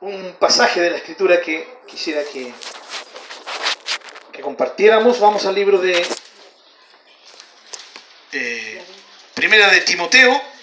un pasaje de la escritura que quisiera que, que compartiéramos. Vamos al libro de Primera de Timoteo.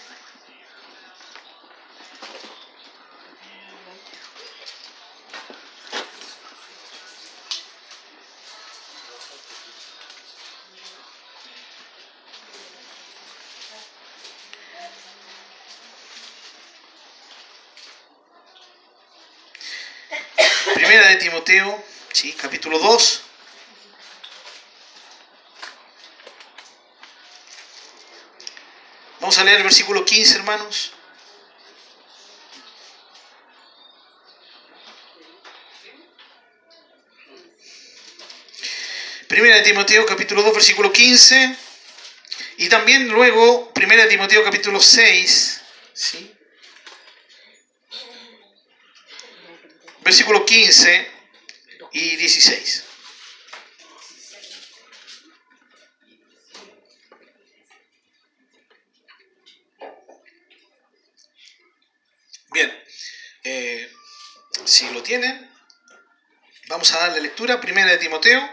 Timoteo, sí, capítulo 2. Vamos a leer el versículo 15, hermanos. Primera de Timoteo capítulo 2 versículo 15 y también luego Primera de Timoteo capítulo 6, ¿sí? versículo 15 y 16. Bien, eh, si lo tienen, vamos a darle lectura. Primera de Timoteo,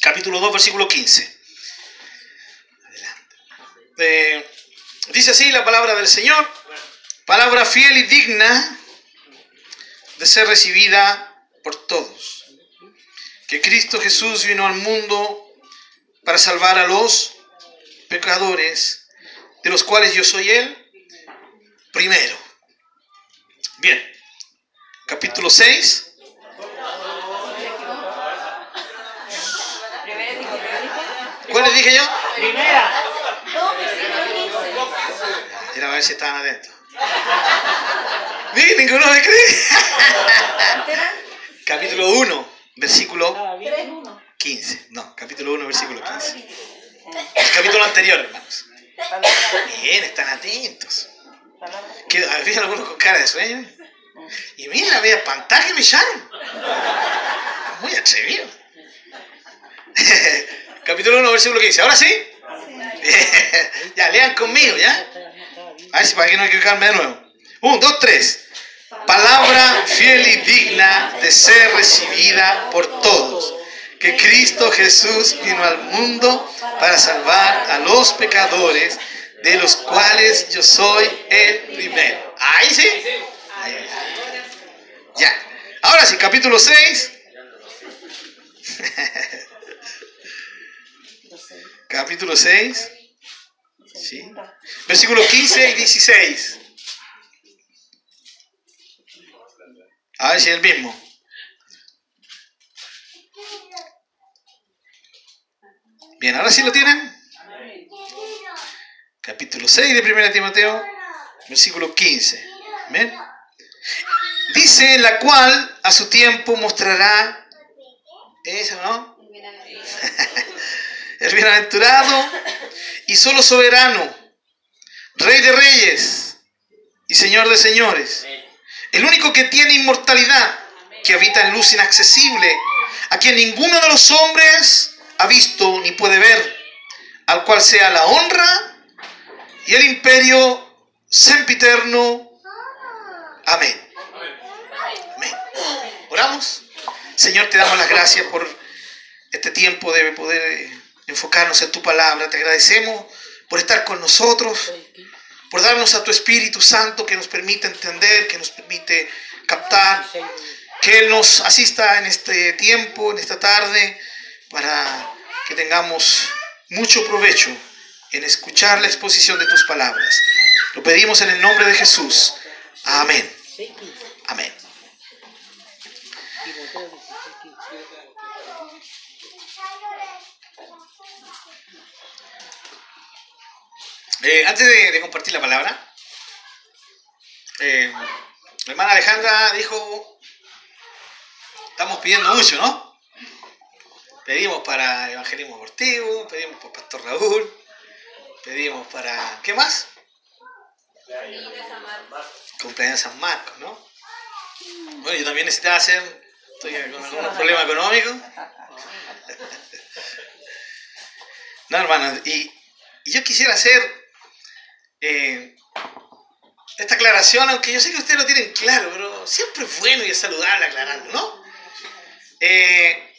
capítulo 2, versículo 15. Adelante. Eh, dice así la palabra del Señor, palabra fiel y digna de ser recibida por todos. Que Cristo Jesús vino al mundo para salvar a los pecadores, de los cuales yo soy el primero. Bien, capítulo 6. ¿Cuál les dije yo? Primera. Era a ver si estaban atentos. Miren, ninguno me cree. Capítulo 1, versículo 15. No, capítulo 1, versículo 15. El capítulo anterior, hermanos. Bien, están atentos. Que había algunos con cara de sueño. Y miren la media espantada que me echaron. Muy atrevido. capítulo 1, versículo 15. ¿Ahora sí? ya, lean conmigo, ¿ya? A ver si para que no hay que equivocarme de nuevo. 1, 2, 3. Palabra fiel y digna de ser recibida por todos. Que Cristo Jesús vino al mundo para salvar a los pecadores, de los cuales yo soy el primero. Ahí sí. Ya. Ahora sí, capítulo 6. capítulo 6. ¿Sí? Versículo 15 y 16. A ver si es el mismo. Bien, ahora sí lo tienen. Capítulo 6 de 1 Timoteo, versículo 15. ¿Ven? Dice, la cual a su tiempo mostrará, eso, ¿no? el bienaventurado y solo soberano, rey de reyes y señor de señores, el único que tiene inmortalidad, que habita en luz inaccesible, a quien ninguno de los hombres ha visto ni puede ver, al cual sea la honra y el imperio sempiterno. Amén. Amén. Oramos. Señor, te damos las gracias por este tiempo de poder enfocarnos en tu palabra. Te agradecemos por estar con nosotros, por darnos a tu Espíritu Santo que nos permite entender, que nos permite captar, que Él nos asista en este tiempo, en esta tarde, para que tengamos mucho provecho en escuchar la exposición de tus palabras. Lo pedimos en el nombre de Jesús. Amén. Amén. Eh, antes de, de, compartir la palabra, eh, la hermana Alejandra dijo, estamos pidiendo mucho, ¿no? Pedimos para evangelismo abortivo, pedimos por Pastor Raúl, pedimos para... ¿Qué más? Cumpleaños San Marcos, ¿no? Bueno, yo también necesitaba hacer, estoy con algún problema económico. No, hermano, y, y yo quisiera hacer eh, esta aclaración, aunque yo sé que ustedes lo tienen claro, pero siempre es bueno y es saludable aclararlo, ¿no? Eh,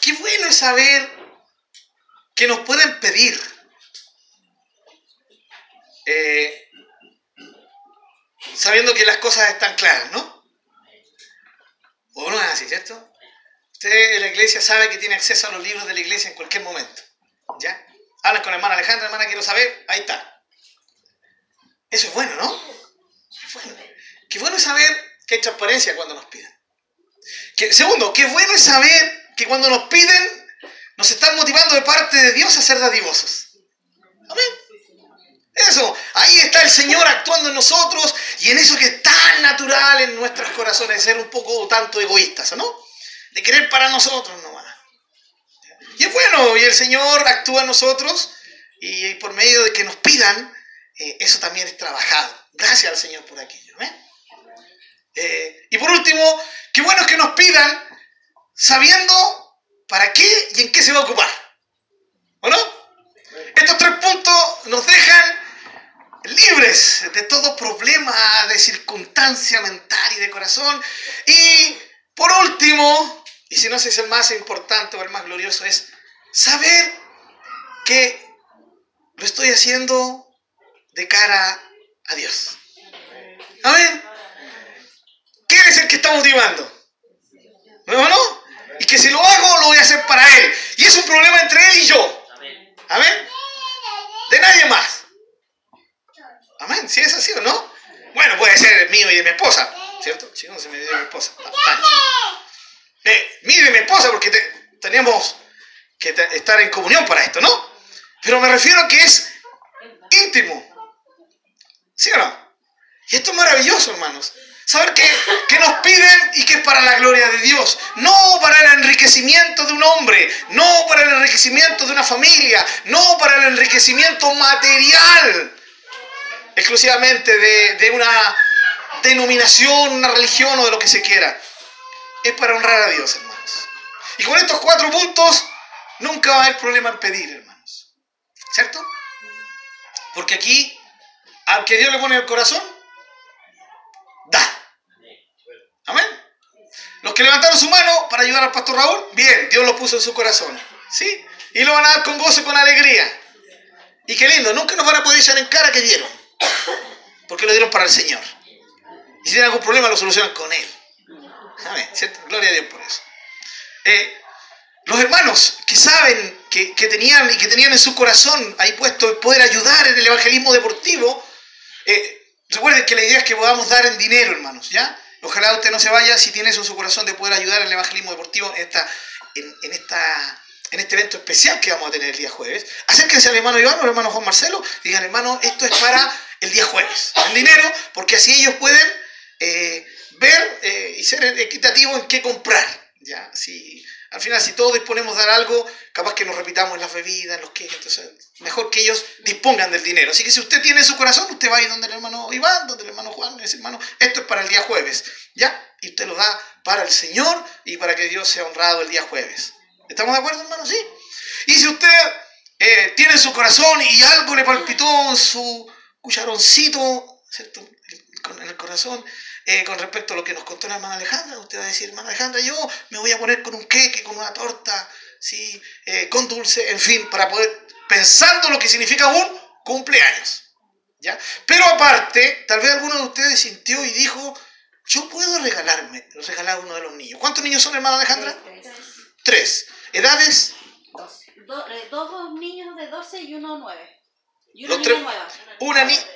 qué bueno es saber que nos pueden pedir. Eh, sabiendo que las cosas están claras, ¿no? ¿O no es así, cierto? Usted en la iglesia sabe que tiene acceso a los libros de la iglesia en cualquier momento. ¿Ya? Hablan con la hermana Alejandra, hermana, quiero saber, ahí está. Eso es bueno, ¿no? Es bueno. Qué bueno es saber que hay transparencia cuando nos piden. Que, segundo, qué bueno es saber que cuando nos piden, nos están motivando de parte de Dios a ser dadivosos. Amén. Eso, ahí está el Señor actuando en nosotros y en eso que es tan natural en nuestros corazones, ser un poco tanto egoístas, ¿no? De querer para nosotros nomás. Y es bueno, y el Señor actúa en nosotros y por medio de que nos pidan, eh, eso también es trabajado. Gracias al Señor por aquello. Eh, y por último, qué bueno que nos pidan sabiendo para qué y en qué se va a ocupar. ¿O no? Estos tres puntos nos dejan libres de todo problema de circunstancia mental y de corazón. Y por último, y si no sé si es el más importante o el más glorioso, es saber que lo estoy haciendo de cara a Dios. Amén. ¿Quién es el que está motivando? ¿No? ¿No? Y que si lo hago, lo voy a hacer para Él. Y es un problema entre Él y yo. Amén. De nadie más. Amén. Si es así o no. Bueno, puede ser mío y de mi esposa. ¿Cierto? Si no, se me dio mi esposa. Eh, mío y mi esposa, porque tenemos que estar en comunión para esto, ¿no? Pero me refiero a que es íntimo. ¿Sí o no? Y esto es maravilloso, hermanos. Saber que, que, nos piden y que es para la gloria de Dios. No para el enriquecimiento de un hombre, no para el enriquecimiento de una familia, no para el enriquecimiento material exclusivamente de, de una denominación, una religión o de lo que se quiera. Es para honrar a Dios, hermanos. Y con estos cuatro puntos nunca va a haber problema en pedir, hermanos. ¿Cierto? Porque aquí, aunque Dios le pone el corazón, da. Amén. Los que levantaron su mano para ayudar al pastor Raúl, bien, Dios lo puso en su corazón. ¿Sí? Y lo van a dar con gozo y con alegría. Y qué lindo, nunca nos van a poder echar en cara que dieron. Porque lo dieron para el Señor. Y si tienen algún problema, lo solucionan con Él. Amén. ¿Cierto? Gloria a Dios por eso. Eh, los hermanos que saben que, tenían y que tenían en su corazón ahí puesto el poder ayudar en el evangelismo deportivo, eh, recuerden que la idea es que podamos dar en dinero, hermanos, ¿ya? Ojalá usted no se vaya si tiene eso en su corazón de poder ayudar en el evangelismo deportivo en, esta, en, esta, en este evento especial que vamos a tener el día jueves. Acérquense al hermano Iván o al hermano Juan Marcelo y digan, hermano, esto es para el día jueves. El dinero, porque así ellos pueden eh, ver eh, y ser equitativos en qué comprar. ¿ya? Si, al final, si todos disponemos de dar algo, capaz que nos repitamos en las bebidas, en los queques, entonces mejor que ellos dispongan del dinero. Así que si usted tiene su corazón, usted va a ir donde el hermano Iván, donde el hermano Juan, y dice, hermano, esto es para el día jueves, ¿ya? Y usted lo da para el Señor y para que Dios sea honrado el día jueves. ¿Estamos de acuerdo, hermano? Sí. Y si usted eh, tiene su corazón y algo le palpitó en su cucharoncito, ¿cierto? Con el corazón, eh, con respecto a lo que nos contó la hermana Alejandra. Usted va a decir, hermana Alejandra, yo me voy a poner con un queque, con una torta, ¿sí? Eh, con dulce, en fin, para poder, pensando lo que significa un cumpleaños. ¿ya? Pero aparte, tal vez alguno de ustedes sintió y dijo, yo puedo regalarme, regalar a uno de los niños. ¿Cuántos niños son, hermana Alejandra? Tres. ¿Edades? Eh, dos niños de 12 y uno nueve. Y una niña nueva. Una niña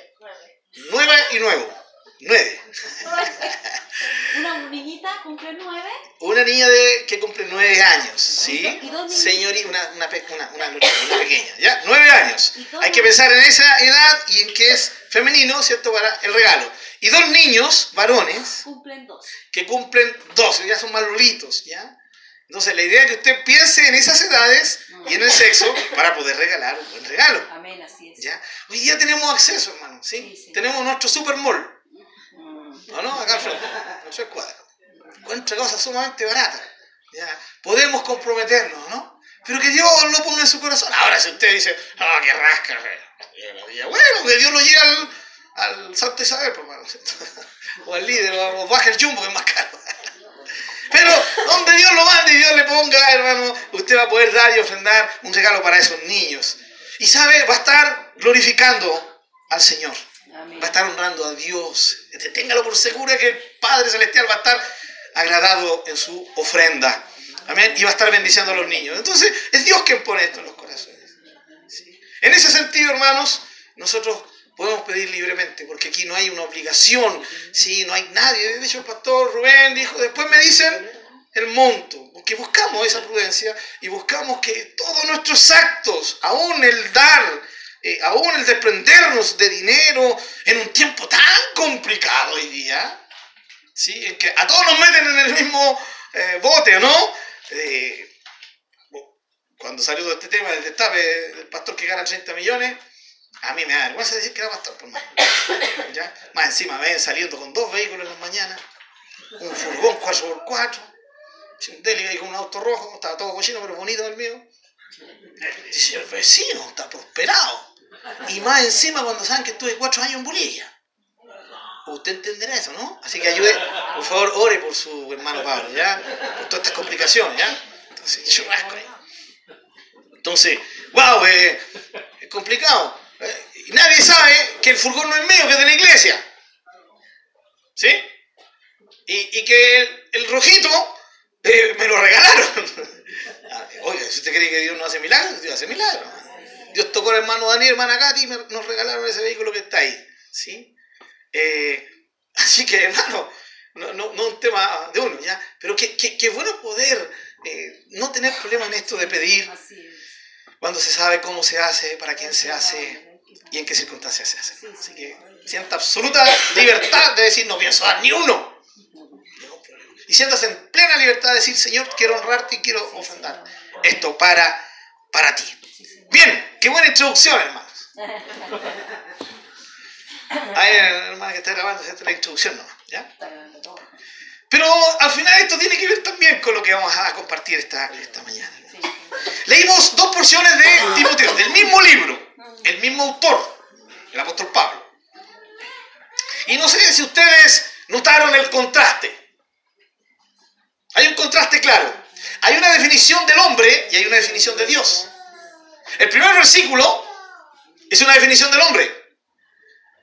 nueva y nuevo. Nueve. Una niñita cumple nueve. Una niña de, que cumple nueve años, ¿sí? Señorita, una, una, una, una, pequeña, ¿ya? Nueve años. Hay que pensar en esa edad y en que es femenino, ¿cierto? Para el regalo. Y dos niños, varones. Cumplen dos. Que cumplen dos, ya son malulitos, ¿ya? Entonces, la idea es que usted piense en esas edades y en el sexo para poder regalar un buen regalo. Amén, así es. ¿Ya? Hoy día tenemos acceso, hermano, ¿sí? sí, Tenemos nuestro supermall. ¿No, no? Acá al es cuadro. Encuentra cosas sumamente baratas. ¿ya? Podemos comprometernos, ¿no? Pero que Dios lo ponga en su corazón. Ahora, si usted dice, ah, qué rasca, bueno, que Dios lo lleve al Santo Isabel, por o al líder, o baja el jumbo, que es más caro. Pero donde Dios lo mande y Dios le ponga, hermano, usted va a poder dar y ofrendar un regalo para esos niños. Y sabe, va a estar glorificando al Señor. Va a estar honrando a Dios. Téngalo por seguro que el Padre Celestial va a estar agradado en su ofrenda. Amén. Y va a estar bendiciendo a los niños. Entonces, es Dios quien pone esto en los corazones. En ese sentido, hermanos, nosotros podemos pedir libremente, porque aquí no hay una obligación, ¿sí? no hay nadie. De hecho, el pastor Rubén dijo, después me dicen el monto, porque buscamos esa prudencia y buscamos que todos nuestros actos, aún el dar, eh, aún el desprendernos de dinero en un tiempo tan complicado hoy día, ¿sí? en que a todos nos meten en el mismo eh, bote, ¿no? Eh, cuando salió todo este tema del destape del pastor que gana 30 millones, a mí me da vergüenza decir que era pastor, por más. ¿Ya? Más encima ven saliendo con dos vehículos en las mañanas, un furgón 4x4, un deli ahí con un auto rojo, estaba todo cochino pero bonito el mío. Dice, el vecino está prosperado. Y más encima cuando saben que estuve cuatro años en Bolivia. Usted entenderá eso, ¿no? Así que ayude, por favor, ore por su hermano Pablo, ¿ya? Por todas estas complicaciones, ¿ya? Entonces, churrasco ahí. Entonces, wow, eh, es complicado. Eh, nadie sabe que el furgón no es mío, que es de la iglesia. ¿Sí? Y, y que el, rojito eh, me lo regalaron. Ah, Oye, si usted cree que Dios no hace milagros, Dios hace milagros. Dios tocó al hermano Daniel, hermana Katy, y me- nos regalaron ese vehículo que está ahí. ¿Sí? Eh, así que, hermano, no, no, no un tema de uno, ¿ya? Pero qué que, que bueno poder eh, no tener problema en esto de pedir cuando se sabe cómo se hace, para quién se hace y en qué circunstancias se hace. Así que sienta absoluta libertad de decir, no pienso dar ni uno. Y sientas en plena libertad de decir, Señor, quiero honrarte y quiero ofrendar esto para, para ti. Bien, qué buena introducción, hermanos. Ahí, hermana que está grabando, es la introducción, ¿no? ¿Ya? Pero al final esto tiene que ver también con lo que vamos a compartir esta, esta mañana. Leímos dos porciones de Timoteo, del mismo libro, el mismo autor, el apóstol Pablo. Y no sé si ustedes notaron el contraste. Hay un contraste claro. Hay una definición del hombre y hay una definición de Dios. El primer versículo es una definición del hombre.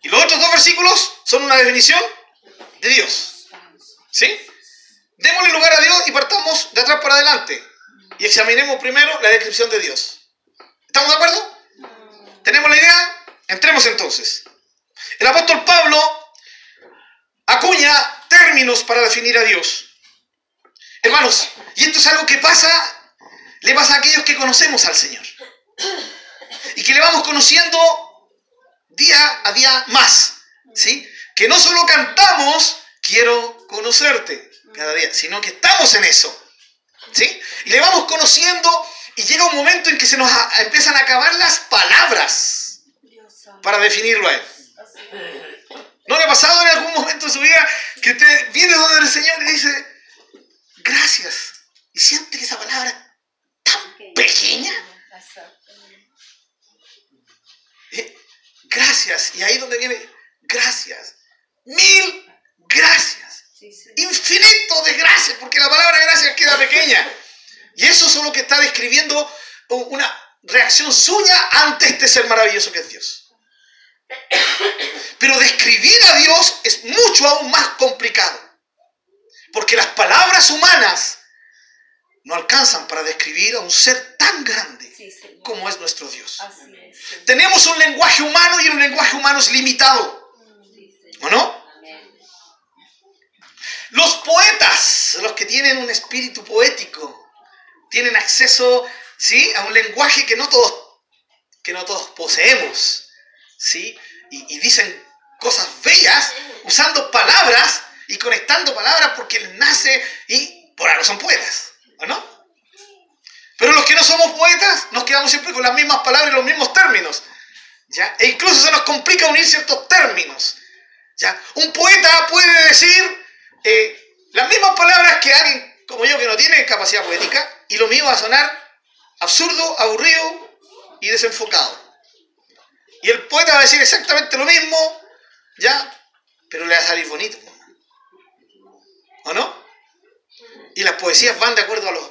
Y los otros dos versículos son una definición de Dios. ¿Sí? Démosle lugar a Dios y partamos de atrás para adelante. Y examinemos primero la descripción de Dios. ¿Estamos de acuerdo? ¿Tenemos la idea? Entremos entonces. El apóstol Pablo acuña términos para definir a Dios. Hermanos, y esto es algo que pasa, le pasa a aquellos que conocemos al Señor. Y que le vamos conociendo día a día más. ¿Sí? Que no solo cantamos, quiero conocerte cada día, sino que estamos en eso. ¿Sí? Y le vamos conociendo y llega un momento en que se nos a- empiezan a acabar las palabras para definirlo a Él. ¿No le ha pasado en algún momento de su vida que usted viene donde el Señor y dice, gracias? Y siente que esa palabra tan pequeña. Gracias. Y ahí donde viene, gracias. Mil gracias. Sí, sí. Infinito de gracias, porque la palabra gracias queda pequeña. Y eso es lo que está describiendo una reacción suya ante este ser maravilloso que es Dios. Pero describir a Dios es mucho aún más complicado. Porque las palabras humanas no alcanzan para describir a un ser tan grande Sí, como es nuestro Dios. Es. Tenemos un lenguaje humano y un lenguaje humano es limitado. ¿O no? Amén. Los poetas, los que tienen un espíritu poético, tienen acceso ¿sí? a un lenguaje que no todos, que no todos poseemos. ¿sí? Y, y dicen cosas bellas usando palabras y conectando palabras porque les nace y por algo son poetas. ¿O no? Pero los que no somos poetas nos quedamos siempre con las mismas palabras y los mismos términos. ¿ya? E incluso se nos complica unir ciertos términos. ¿ya? Un poeta puede decir eh, las mismas palabras que alguien como yo que no tiene capacidad poética y lo mío va a sonar absurdo, aburrido y desenfocado. Y el poeta va a decir exactamente lo mismo ya, pero le va a salir bonito. ¿O no? Y las poesías van de acuerdo a los,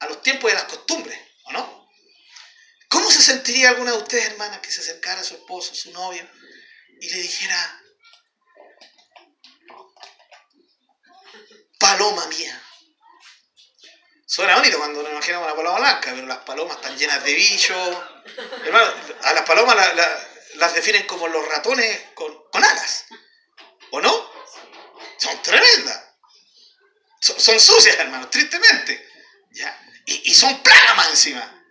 a, los tiempos y a las costumbres, ¿o no? ¿Cómo se sentiría alguna de ustedes, hermanas, que se acercara a su esposo, a su novio, y le dijera, paloma mía? Suena bonito cuando nos imaginamos una paloma blanca, pero las palomas están llenas de bichos. Hermano, a las palomas las definen como los ratones con, con alas. ¿O no? Son tremendas. Son, sucias, hermano, tristemente. ¿Ya? Y, y son plagas más encima.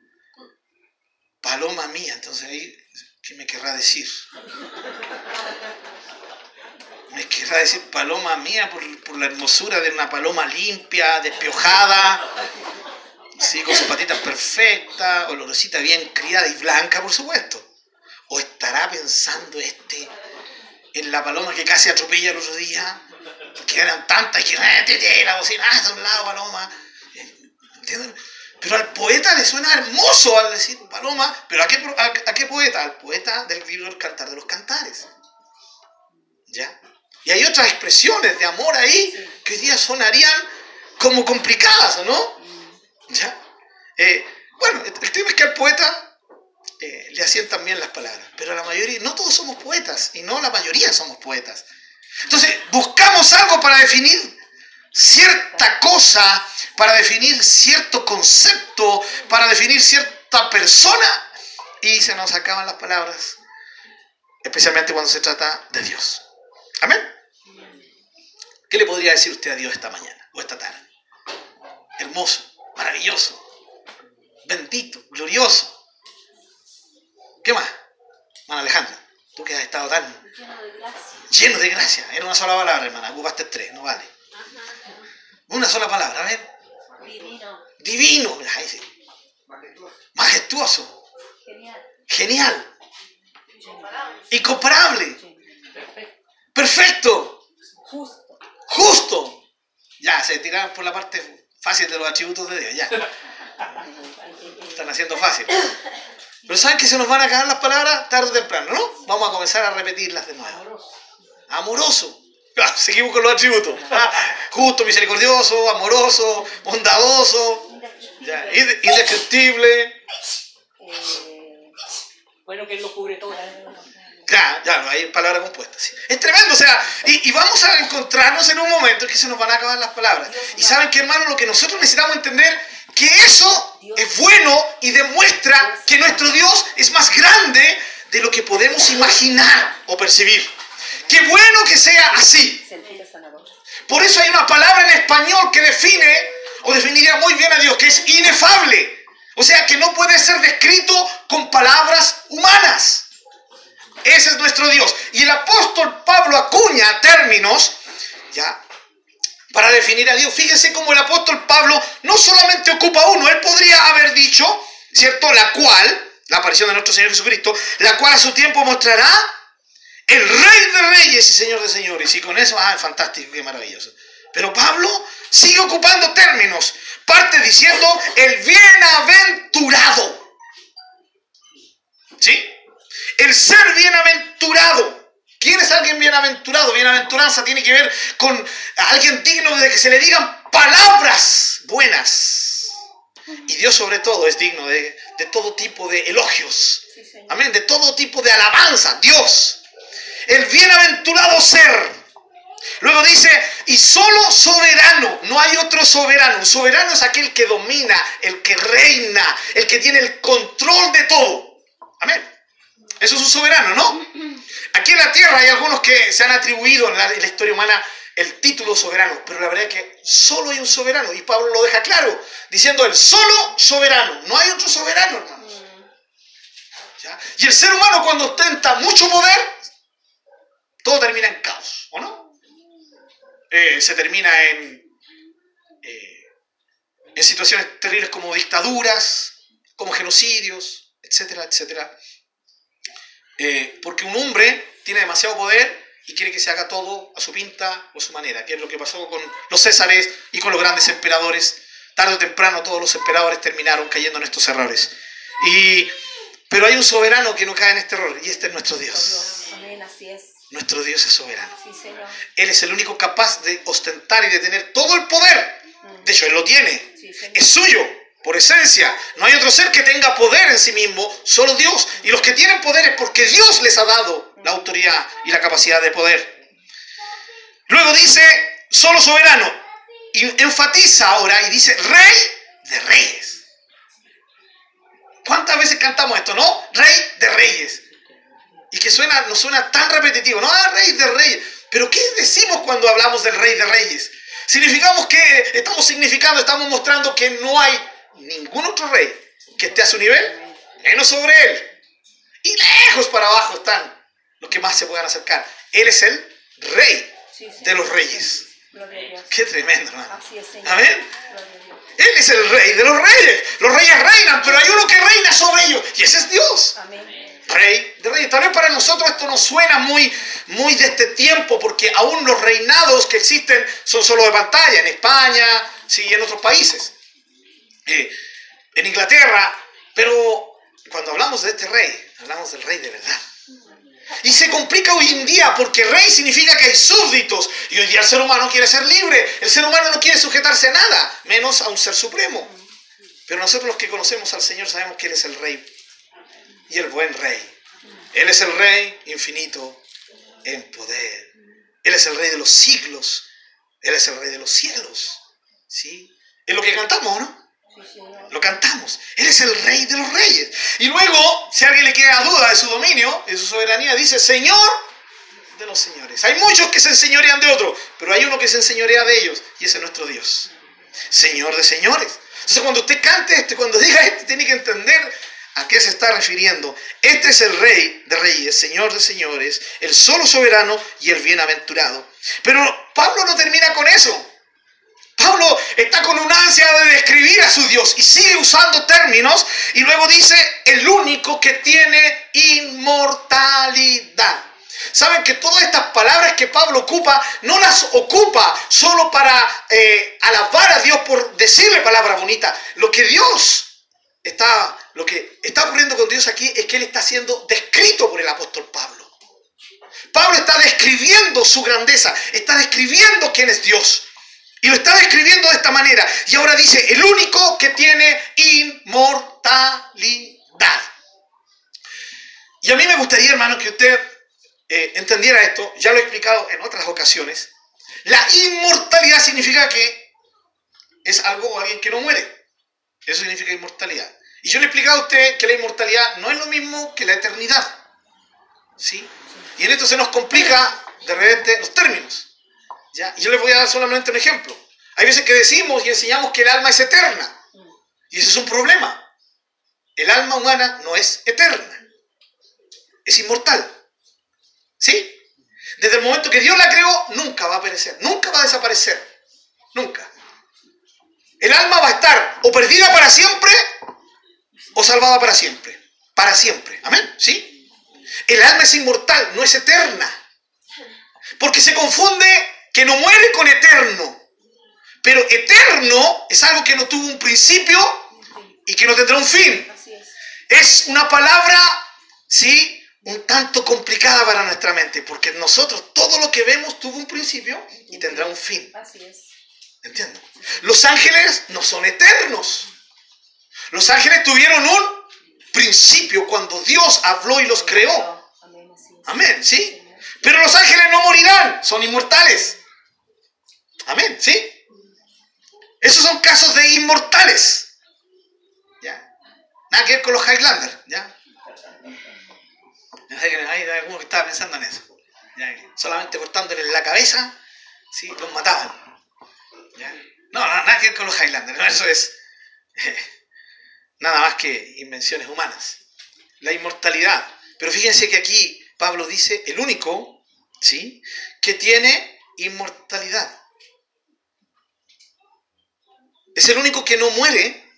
Paloma mía, entonces ahí, ¿qué me querrá decir? Me querrá decir paloma mía por, la hermosura de una paloma limpia, despiojada, ¿sí? con sus patitas perfectas, olorosita bien criada y blanca, por supuesto. ¿O estará pensando este en la paloma que casi atropella el otro día? Que eran tantas eh, la bocina, ah, de un lado, paloma. ¿Entienden? Pero al poeta le suena hermoso al decir paloma. ¿Pero a qué, a qué poeta? Al poeta del libro El Cantar de los Cantares. ¿Ya? Y hay otras expresiones de amor ahí que hoy día sonarían como complicadas, ¿o no? ¿Ya? Eh, bueno, el tema es que al poeta eh, le asientan bien las palabras, pero la mayoría, no todos somos poetas, y no la mayoría somos poetas. Entonces, buscamos algo para definir cierta cosa, para definir cierto concepto, para definir cierta persona, y se nos acaban las palabras, especialmente cuando se trata de Dios. Amén. ¿Qué le podría decir usted a Dios esta mañana o esta tarde? Hermoso, maravilloso, bendito, glorioso. ¿Qué más? Hermana Alejandra, tú que has estado tan lleno de gracia. Lleno de gracia. Era una sola palabra, hermana. Ocupaste tres, no vale. Una sola palabra, a ver. Divino. Divino. sí. Majestuoso. Majestuoso. Genial. Genial. Incomparable. Perfecto. Justo. Justo. Ya, se tiraron por la parte fácil de los atributos de Dios, ya. Están haciendo fácil. Pero saben que se nos van a acabar las palabras tarde o temprano, ¿no? Vamos a comenzar a repetirlas de nuevo. Amoroso. Ah, seguimos con los atributos. Justo, misericordioso, amoroso, bondadoso, indescriptible. Eh, bueno, que Él lo cubre todo. Ya, ya, no hay palabras compuestas. Es tremendo, o sea, y, vamos a encontrarnos en un momento en que se nos van a acabar las palabras. Y saben que, hermano, lo que nosotros necesitamos entender, que eso es bueno y demuestra que nuestro Dios es más grande de lo que podemos imaginar o percibir. Qué bueno que sea así. Por eso hay una palabra en español que define, o definiría muy bien a Dios, que es inefable. O sea, que no puede ser descrito con palabras humanas. Ese es nuestro Dios. Y el apóstol Pablo acuña términos, ya, para definir a Dios. Fíjense cómo el apóstol Pablo no solamente ocupa uno, él podría haber dicho, ¿cierto? La cual, la aparición de nuestro Señor Jesucristo, la cual a su tiempo mostrará el Rey de Reyes y Señor de Señores. Y con eso, ah, fantástico, qué maravilloso. Pero Pablo sigue ocupando términos. Parte diciendo el bienaventurado. ¿Sí? El ser bienaventurado. ¿Quién es alguien bienaventurado? Bienaventuranza tiene que ver con alguien digno de que se le digan palabras buenas. Y Dios sobre todo es digno de, todo tipo de elogios. Amén. De todo tipo de alabanza. Dios. El bienaventurado ser. Luego dice, y solo soberano, no hay otro soberano. soberano es aquel que domina, el que reina, el que tiene el control de todo. Amén. Eso es un soberano, ¿no? Aquí en la tierra hay algunos que se han atribuido en la, historia humana el título soberano, pero la verdad es que solo hay un soberano y Pablo lo deja claro, diciendo el solo soberano, no hay otro soberano, hermanos. Y el ser humano cuando ostenta mucho poder, todo termina en caos, ¿o no? Eh, se termina en, eh, en situaciones terribles como dictaduras, como genocidios, etcétera, etcétera. Eh, porque un hombre tiene demasiado poder y quiere que se haga todo a su pinta o a su manera, que es lo que pasó con los césares y con los grandes emperadores. Tarde o temprano todos los emperadores terminaron cayendo en estos errores. Y, pero hay un soberano que no cae en este error y este es nuestro Dios. Nuestro Dios es soberano. Él es el único capaz de ostentar y de tener todo el poder. De hecho, Él lo tiene. Es suyo, por esencia. No hay otro ser que tenga poder en sí mismo, solo Dios. Y los que tienen poder es porque Dios les ha dado la autoridad y la capacidad de poder. Luego dice, solo soberano. Y enfatiza ahora y dice, rey de reyes. ¿Cuántas veces cantamos esto, no? Rey de reyes. Y que suena, nos suena tan repetitivo, ¿no? Ah, rey de reyes. Pero ¿qué decimos cuando hablamos del rey de reyes? Significamos que estamos significando, estamos mostrando que no hay ningún otro rey que esté a su nivel, menos sobre él. Y lejos para abajo están los que más se puedan acercar. Él es el rey de los reyes. Qué tremendo, hermano. Amén. Él es el rey de los reyes. Los reyes reinan, pero hay uno que reina sobre ellos. Y ese es Dios. Amén. Rey de reyes. Tal vez para nosotros esto nos suena muy, muy de este tiempo, porque aún los reinados que existen son solo de pantalla, en España, sí, y en otros países. Eh, en Inglaterra, pero cuando hablamos de este rey, hablamos del rey de verdad. Y se complica hoy en día porque rey significa que hay súbditos. Y hoy día el ser humano quiere ser libre. El ser humano no quiere sujetarse a nada, menos a un ser supremo. Pero nosotros los que conocemos al Señor sabemos que Él es el rey. Y el buen rey. Él es el rey infinito en poder. Él es el rey de los siglos. Él es el rey de los cielos. ¿Sí? Es lo que cantamos, ¿no? Lo cantamos. Él es el rey de los reyes. Y luego, si alguien le queda duda de su dominio, de su soberanía, dice, Señor de los señores. Hay muchos que se enseñorean de otros, pero hay uno que se enseñorea de ellos, y ese es nuestro Dios. Señor de señores. Entonces cuando usted cante este, cuando diga este, tiene que entender a qué se está refiriendo. Este es el rey de reyes, señor de señores, el solo soberano y el bienaventurado. Pero Pablo no termina con eso. Pablo está con una ansia de describir a su Dios y sigue usando términos y luego dice el único que tiene inmortalidad. Saben que todas estas palabras que Pablo ocupa no las ocupa solo para eh, alabar a Dios por decirle palabras bonitas. Lo que Dios está, lo que está ocurriendo con Dios aquí es que él está siendo descrito por el apóstol Pablo. Pablo está describiendo su grandeza, está describiendo quién es Dios. Y lo está describiendo de esta manera. Y ahora dice, el único que tiene inmortalidad. Y a mí me gustaría, hermano, que usted eh, entendiera esto. Ya lo he explicado en otras ocasiones. La inmortalidad significa que es algo o alguien que no muere. Eso significa inmortalidad. Y yo le he explicado a usted que la inmortalidad no es lo mismo que la eternidad. ¿Sí? Y en esto se nos complica de repente los términos. ¿Ya? Yo les voy a dar solamente un ejemplo. Hay veces que decimos y enseñamos que el alma es eterna. Y ese es un problema. El alma humana no es eterna. Es inmortal. ¿Sí? Desde el momento que Dios la creó, nunca va a perecer. Nunca va a desaparecer. Nunca. El alma va a estar o perdida para siempre o salvada para siempre. Para siempre. Amén. ¿Sí? El alma es inmortal, no es eterna. Porque se confunde que no muere con eterno. Pero eterno es algo que no tuvo un principio y que no tendrá un fin. Es. Una palabra, sí, un tanto complicada para nuestra mente, porque nosotros todo lo que vemos tuvo un principio y tendrá un fin. Así es. ¿Entienden? Los ángeles no son eternos. Los ángeles tuvieron un principio cuando Dios habló y los creó. Amén, ¿sí? Pero los ángeles no morirán, son inmortales. Amén, ¿sí? Esos son casos de inmortales. ¿Ya? Nada que ver con los Highlanders, ¿ya? Hay alguno que estaba pensando en eso. Solamente cortándoles la cabeza, ¿sí? Los mataban. ¿ya? No, no, nada que ver con los Highlanders. ¿no? Eso es nada más que invenciones humanas. La inmortalidad. Pero fíjense que aquí Pablo dice el único, ¿sí? Que tiene inmortalidad. Es el único que no muere,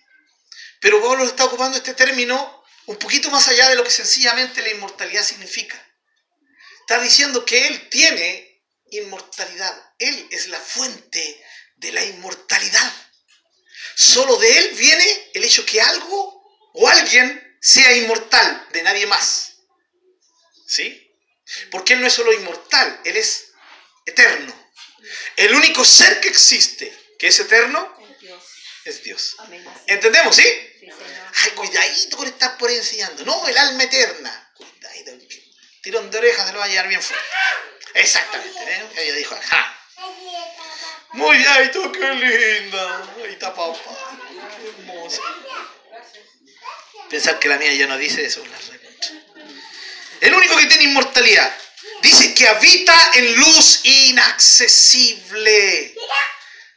pero Pablo está ocupando este término un poquito más allá de lo que sencillamente la inmortalidad significa. Está diciendo que Él tiene inmortalidad. Él es la fuente de la inmortalidad. Solo de Él viene el hecho que algo o alguien sea inmortal, de nadie más. ¿Sí? Porque Él no es solo inmortal, Él es eterno. El único ser que existe, que es eterno, Es Dios. Amén. ¿Entendemos, sí? Sí, Señor. Ay, cuidadito con estar por ahí enseñando. No, el alma eterna. Cuidadito. Tirón de orejas se lo va a llevar bien fuerte. Exactamente. ¿eh? Ella dijo, ajá. Muy bien, ay, tú qué linda. Ahí está papá. Qué hermosa. Pensar que la mía ya no dice eso. la. El único que tiene inmortalidad. Dice que habita en luz inaccesible.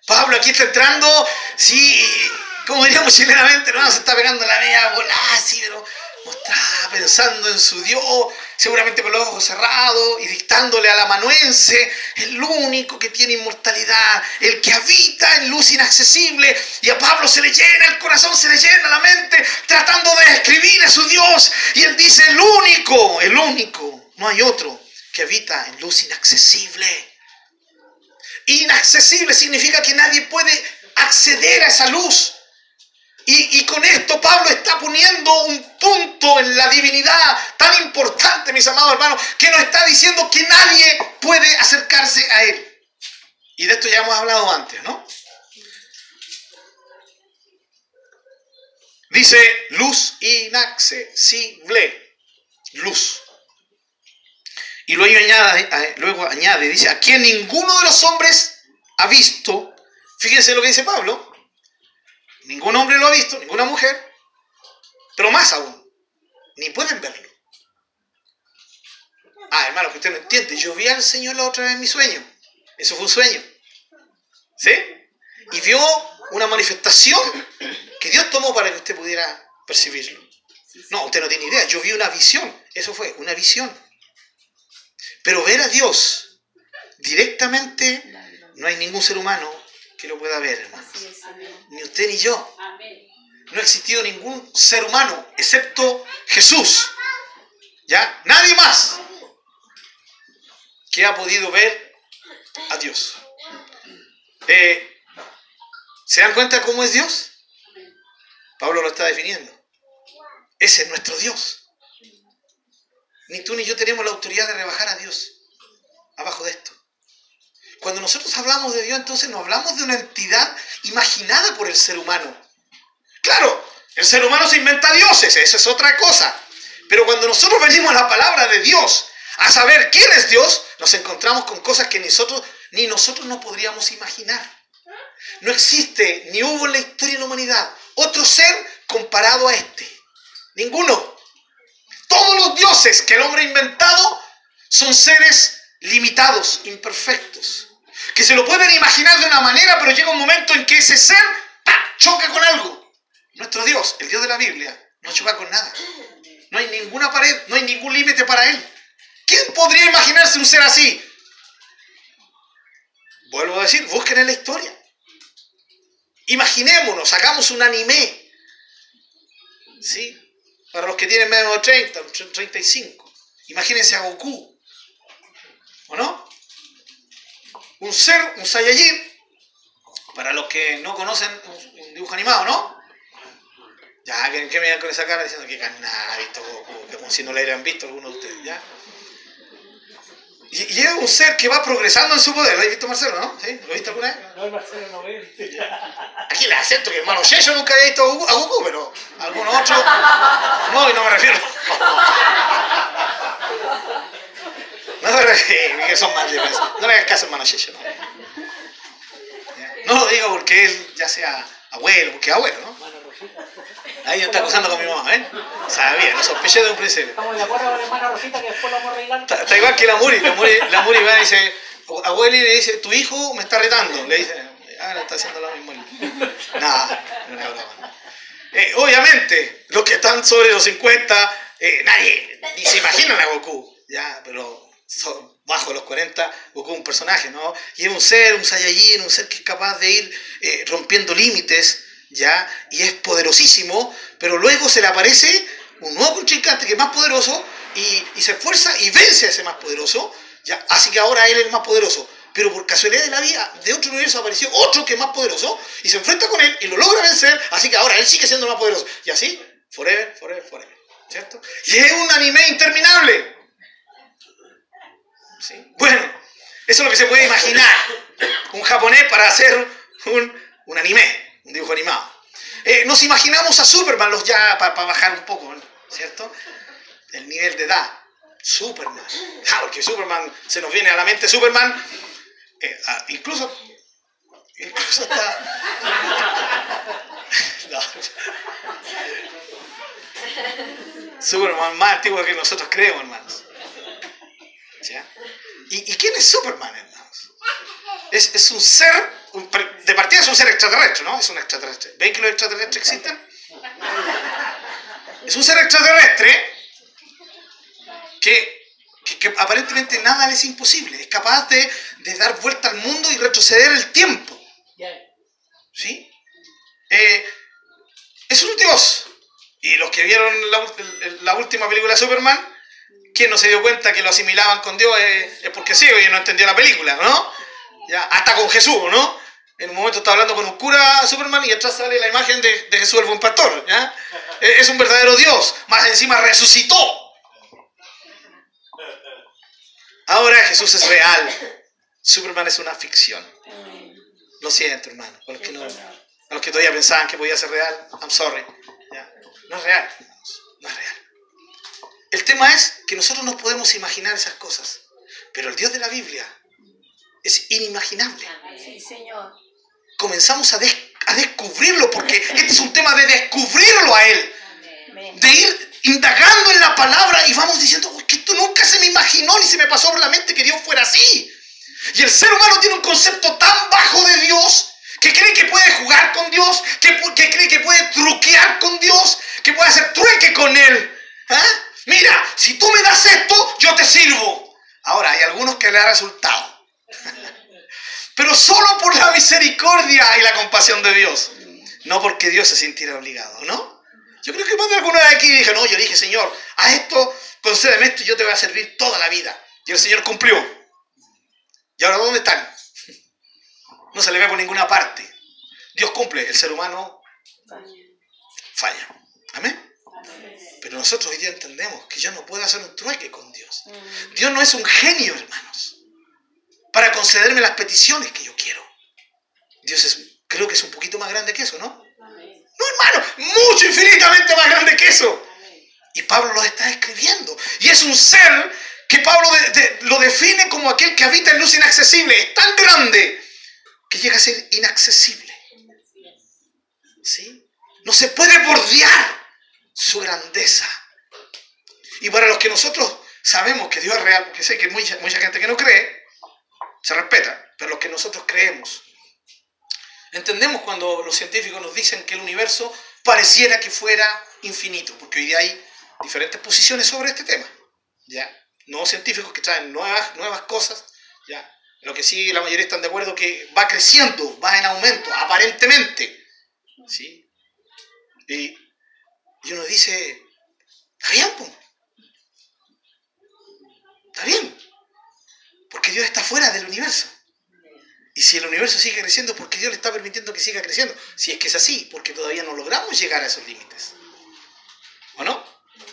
Pablo aquí está entrando, sí, como diríamos chilenamente, no se está pegando la media volada, sí, pero está pensando en su Dios, seguramente con los ojos cerrados y dictándole al amanuense, el único que tiene inmortalidad, el que habita en luz inaccesible. Y a Pablo se le llena el corazón, se le llena la mente, tratando de escribir a su Dios. Y él dice, el único, el único, no hay otro, que habita en luz inaccesible. Inaccesible significa que nadie puede acceder a esa luz. Y, con esto Pablo está poniendo un punto en la divinidad tan importante, mis amados hermanos, que nos está diciendo que nadie puede acercarse a él. Y de esto ya hemos hablado antes, ¿no? Dice luz inaccesible. Luz. Y luego añade, luego añade, dice, a quien ninguno de los hombres ha visto, fíjense lo que dice Pablo, ningún hombre lo ha visto, ninguna mujer, pero más aún, ni pueden verlo. Ah, hermano, que usted no entiende, yo vi al Señor la otra vez en mi sueño, eso fue un sueño, ¿sí? Y vio una manifestación que Dios tomó para que usted pudiera percibirlo. No, usted no tiene idea, yo vi una visión, eso fue, una visión. Pero ver a Dios directamente, no hay ningún ser humano que lo pueda ver, hermano. Ni usted ni yo. No ha existido ningún ser humano, excepto Jesús. ¿Ya? Nadie más que ha podido ver a Dios. Eh, ¿Se dan cuenta cómo es Dios? Pablo lo está definiendo. Ese es nuestro Dios. Ni tú ni yo tenemos la autoridad de rebajar a Dios abajo de esto. Cuando nosotros hablamos de Dios, entonces no hablamos de una entidad imaginada por el ser humano. Claro, el ser humano se inventa dioses, eso es otra cosa. Pero cuando nosotros venimos a la palabra de Dios, a saber quién es Dios, nos encontramos con cosas que nosotros, ni nosotros no podríamos imaginar. No existe, ni hubo en la historia de la humanidad, otro ser comparado a este. Ninguno. Todos los dioses que el hombre ha inventado son seres limitados, imperfectos, que se lo pueden imaginar de una manera, pero llega un momento en que ese ser choca con algo. Nuestro Dios, el Dios de la Biblia, no choca con nada. No hay ninguna pared, no hay ningún límite para Él. ¿Quién podría imaginarse un ser así? Vuelvo a decir, busquen en la historia. Imaginémonos, hagamos un anime. ¿Sí? Para los que tienen menos de 30, 35. Imagínense a Goku. ¿O no? Un ser, un Saiyajin. Para los que no conocen un dibujo animado, ¿no? Ya, ¿qué, qué me dan con esa cara diciendo que nada visto Goku? Como si no la hubieran visto algunos de ustedes, ¿ya? Y, y, es un ser que va progresando en su poder. ¿Lo has visto, Marcelo, no? ¿Sí? ¿Lo has visto alguna vez? No, el Marcelo no ve. Aquí le acepto que el hermano Checho nunca había visto a Goku, pero algún otro. No, y no me refiero. No me refiero, que son de No le hagas caso, hermano Checho. No. no lo digo porque él ya sea abuelo, porque es abuelo, ¿no? Ahí está acusando con mi mamá, ¿ven? Sabía, lo sospeché de un principio. Estamos de acuerdo con la hermana Rosita que después lo vamos a arreglar. Está, está igual que la Muri. La Muri, la Muri va y dice, abuelo, y le dice, tu hijo me está retando. Le dice, ah, le está haciendo lo mismo. Nada, no es broma. Eh, obviamente, los que están sobre los 50, eh, nadie ni se imaginan a Goku, ya, pero bajo los 40, Goku es un personaje, ¿no? Y es un ser, un Saiyajin, un ser que es capaz de ir eh, rompiendo límites, ¿ya? Y es poderosísimo, pero luego se le aparece un nuevo contrincante que es más poderoso y, y se esfuerza y vence a ese más poderoso, ¿ya? Así que ahora él es el más poderoso. Pero por casualidad de la vida, de otro universo apareció otro que es más poderoso y se enfrenta con él y lo logra vencer, así que ahora él sigue siendo el más poderoso. Y así, forever, forever, forever. ¿Cierto? Y es un anime interminable. ¿Sí? Bueno, eso es lo que se puede imaginar. Un japonés para hacer un, un anime, un dibujo animado. Eh, nos imaginamos a Superman, los ya para bajar un poco, ¿cierto? El nivel de edad. Superman. Ah, porque Superman, se nos viene a la mente Superman, eh, ah, incluso, incluso está... No. Superman más antiguo que nosotros creemos, hermanos. ¿Ya? ¿Y, ¿Y, quién es Superman, hermanos? Es, es un ser, un, de partida es un ser extraterrestre, ¿no? Es un extraterrestre. ¿Ven que los extraterrestres existen? Es un ser extraterrestre que, aparentemente nada le es imposible. Es capaz de, dar vuelta al mundo y retroceder el tiempo. ¿Sí? Eh, es un dios. Y los que vieron la, la, última película de Superman, quien no se dio cuenta que lo asimilaban con Dios es, es porque sí, y no entendió la película, ¿no? Ya, hasta con Jesús, ¿no? En un momento está hablando con un cura Superman y atrás sale la imagen de, de Jesús el buen pastor, ¿ya? Es un verdadero Dios, más encima resucitó. Ahora Jesús es real. Superman es una ficción. Lo siento, hermano. A los que, no, a los que todavía pensaban que podía ser real, I'm sorry. ¿Ya? No es real. No es real. El tema es que nosotros nos podemos imaginar esas cosas. Pero el Dios de la Biblia es inimaginable. Sí, Señor. Comenzamos a, des a descubrirlo porque este es un tema de descubrirlo a Él. De ir indagando en la palabra y vamos diciendo que esto nunca se me imaginó ni se me pasó por la mente que Dios fuera así. Y el ser humano tiene un concepto tan bajo de Dios que cree que puede jugar con Dios, que, que cree que puede truquear con Dios, que puede hacer trueque con Él. ¿Ah? Mira, si tú me das esto, yo te sirvo. Ahora, hay algunos que le ha resultado. Pero solo por la misericordia y la compasión de Dios. No porque Dios se sintiera obligado, ¿no? Yo creo que más de alguna vez aquí dije, no, yo dije, Señor, a esto, concédeme esto y yo te voy a servir toda la vida. Y el Señor cumplió. ¿Y ahora dónde están? No se le ve por ninguna parte. Dios cumple, el ser humano falla. Amén. Pero nosotros hoy día entendemos que yo no puedo hacer un trueque con Dios. Dios no es un genio, hermanos, para concederme las peticiones que yo quiero. Dios es, creo que es un poquito más grande que eso, ¿no? No, hermano, mucho, infinitamente más grande que eso. Y Pablo lo está escribiendo. Y es un ser que Pablo de, de, lo define como aquel que habita en luz inaccesible. Es tan grande que llega a ser inaccesible. ¿Sí? No se puede bordear su grandeza. Y para los que nosotros sabemos que Dios es real, porque sé que hay mucha, mucha gente que no cree, se respeta, pero los que nosotros creemos, entendemos cuando los científicos nos dicen que el universo pareciera que fuera infinito, porque hoy día hay diferentes posiciones sobre este tema. ¿ya? Nuevos científicos que traen nuevas, nuevas cosas, ¿ya? lo que sí la mayoría están de acuerdo que va creciendo, va en aumento, aparentemente. ¿sí? Y, y uno dice, está bien, pues. Está bien. Porque Dios está fuera del universo. Y si el universo sigue creciendo, ¿por qué Dios le está permitiendo que siga creciendo? Si es que es así, porque todavía no logramos llegar a esos límites. ¿O no?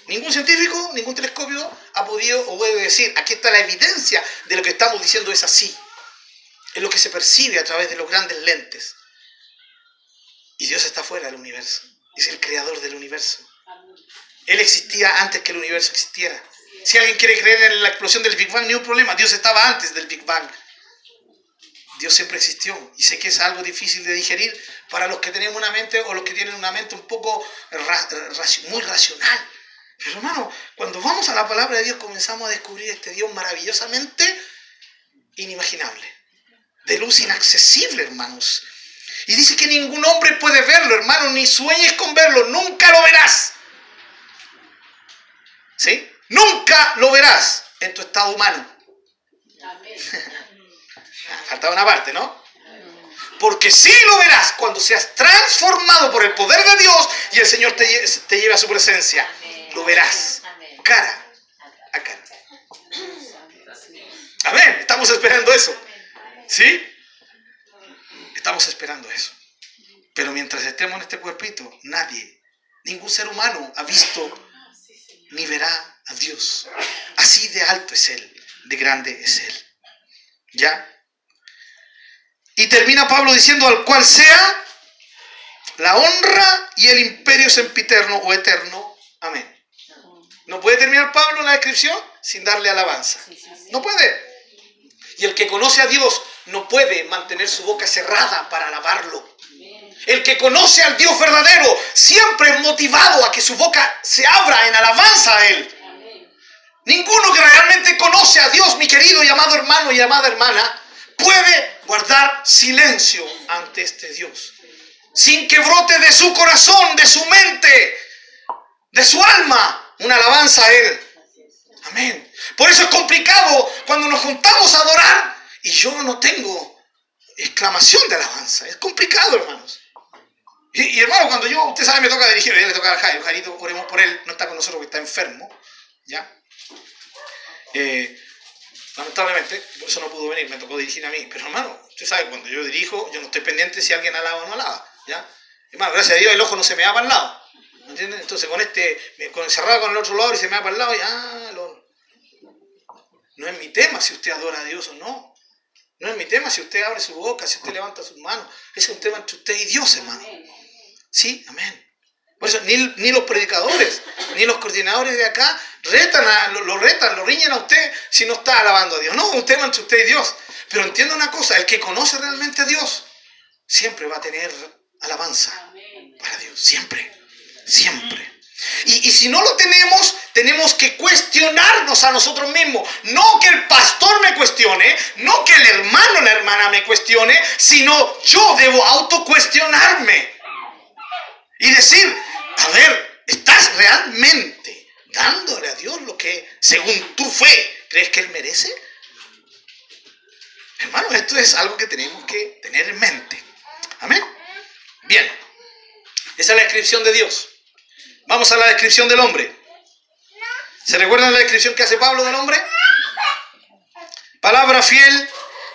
Ningún científico, ningún telescopio ha podido o puede decir, aquí está la evidencia de lo que estamos diciendo es así. Es lo que se percibe a través de los grandes lentes. Y Dios está fuera del universo. Es el creador del universo. Él existía antes que el universo existiera. Si alguien quiere creer en la explosión del Big Bang, ni un problema. Dios estaba antes del Big Bang. Dios siempre existió. Y sé que es algo difícil de digerir para los que tenemos una mente o los que tienen una mente un poco muy racional. Pero hermano, cuando vamos a la palabra de Dios comenzamos a descubrir este Dios maravillosamente inimaginable. De luz inaccesible, hermanos. Y dice que ningún hombre puede verlo, hermano, ni sueñes con verlo, nunca lo verás. ¿Sí? Nunca lo verás en tu estado humano. Faltaba una parte, ¿no? Porque sí lo verás cuando seas transformado por el poder de Dios y el Señor te, te lleve a su presencia. Lo verás cara a cara. Amén. Estamos esperando eso. ¿Sí? Estamos esperando eso. Pero mientras estemos en este cuerpito, nadie, ningún ser humano ha visto ni verá a Dios. Así de alto es Él. de grande es Él. ¿Ya? Y termina Pablo diciendo al cual sea la honra y el imperio sempiterno o eterno. Amén. No puede terminar Pablo la descripción sin darle alabanza. No puede. Y el que conoce a Dios no puede mantener su boca cerrada para alabarlo. El que conoce al Dios verdadero siempre es motivado a que su boca se abra en alabanza a Él. Ninguno que realmente conoce a Dios, mi querido y amado hermano y amada hermana, puede guardar silencio ante este Dios. Sin que brote de su corazón, de su mente, de su alma, una alabanza a Él. Amén. Por eso es complicado cuando nos juntamos a adorar y yo no tengo exclamación de alabanza. Es complicado, hermanos. Y, hermano, cuando yo, usted sabe, me toca dirigir, le toca a Jairo, Jairito, oremos por él, no está con nosotros porque está enfermo, ¿ya? Eh, lamentablemente, por eso no pudo venir, me tocó dirigir a mí. Pero hermano, usted sabe, cuando yo dirijo, yo no estoy pendiente si alguien alaba o no alaba, ¿ya? Hermano, gracias a Dios el ojo no se me da para el lado. Entonces con este, con, cerrado con el otro lado y se me da para el lado y, ah, no es mi tema si usted adora a Dios o no. No es mi tema si usted abre su boca, si usted levanta sus manos. Ese es un tema entre usted y Dios, hermano. Sí, amén. Por eso ni, los predicadores, ni los coordinadores de acá retan a, lo, retan, lo riñen a usted si no está alabando a Dios. No, un tema entre usted y Dios. Pero entienda una cosa, el que conoce realmente a Dios siempre va a tener alabanza para Dios. Siempre, siempre. Y, y, si no lo tenemos, tenemos que cuestionarnos a nosotros mismos. No que el pastor me cuestione, no que el hermano o la hermana me cuestione, sino yo debo autocuestionarme. Y decir, a ver, ¿estás realmente dándole a Dios lo que según tu fe crees que Él merece? Hermano, esto es algo que tenemos que tener en mente. Amén. Bien, esa es la descripción de Dios. Vamos a la descripción del hombre. ¿Se recuerdan la descripción que hace Pablo del hombre? Palabra fiel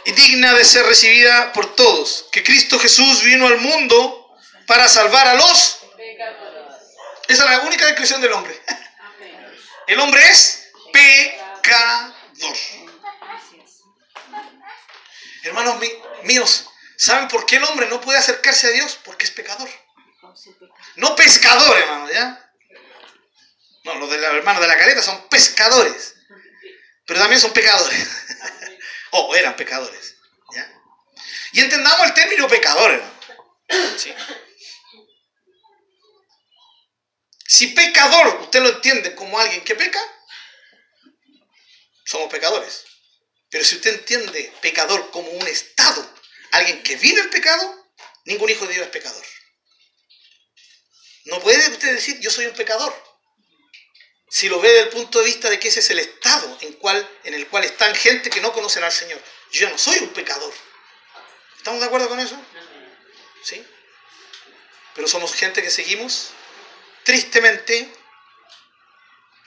y digna de ser recibida por todos. Que Cristo Jesús vino al mundo para salvar a los... Esa es la única descripción del hombre. El hombre es pecador. Hermanos míos, ¿saben por qué el hombre no puede acercarse a Dios? Porque es pecador. No pescador, hermano, ¿ya? No, los de la hermanos de la caleta son pescadores. Pero también son pecadores. o eran pecadores. ¿ya? Y entendamos el término pecador, hermano. Si pecador, usted lo entiende como alguien que peca, somos pecadores. Pero si usted entiende pecador como un estado, alguien que vive el pecado, ningún hijo de Dios es pecador. No puede usted decir yo soy un pecador. Si lo ve desde el punto de vista de que ese es el estado en, cual, en el cual están gente que no conocen al Señor. Yo no soy un pecador. ¿Estamos de acuerdo con eso? ¿Sí? Pero somos gente que seguimos tristemente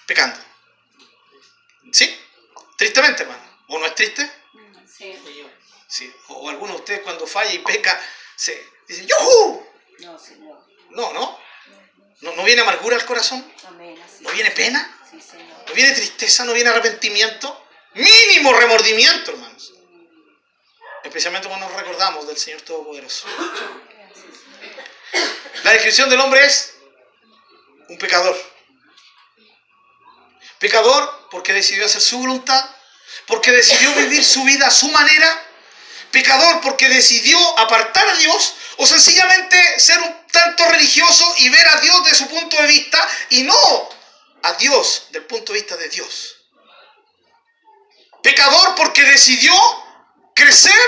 pecando. ¿Sí? Tristemente, hermano. ¿O no es triste? Sí. sí. O, algunos de ustedes cuando falla y peca, se dicen, ¡Yuhu! No, No, ¿no? ¿No, viene amargura al corazón? ¿No viene pena? ¿No viene tristeza? ¿No viene arrepentimiento? Mínimo remordimiento, hermanos. Especialmente cuando nos recordamos del Señor Todopoderoso. La descripción del hombre es un pecador. Pecador porque decidió hacer su voluntad, porque decidió vivir su vida a su manera. Pecador porque decidió apartar a Dios o sencillamente ser un tanto religioso y ver a Dios desde su punto de vista y no a Dios del punto de vista de Dios. Pecador porque decidió crecer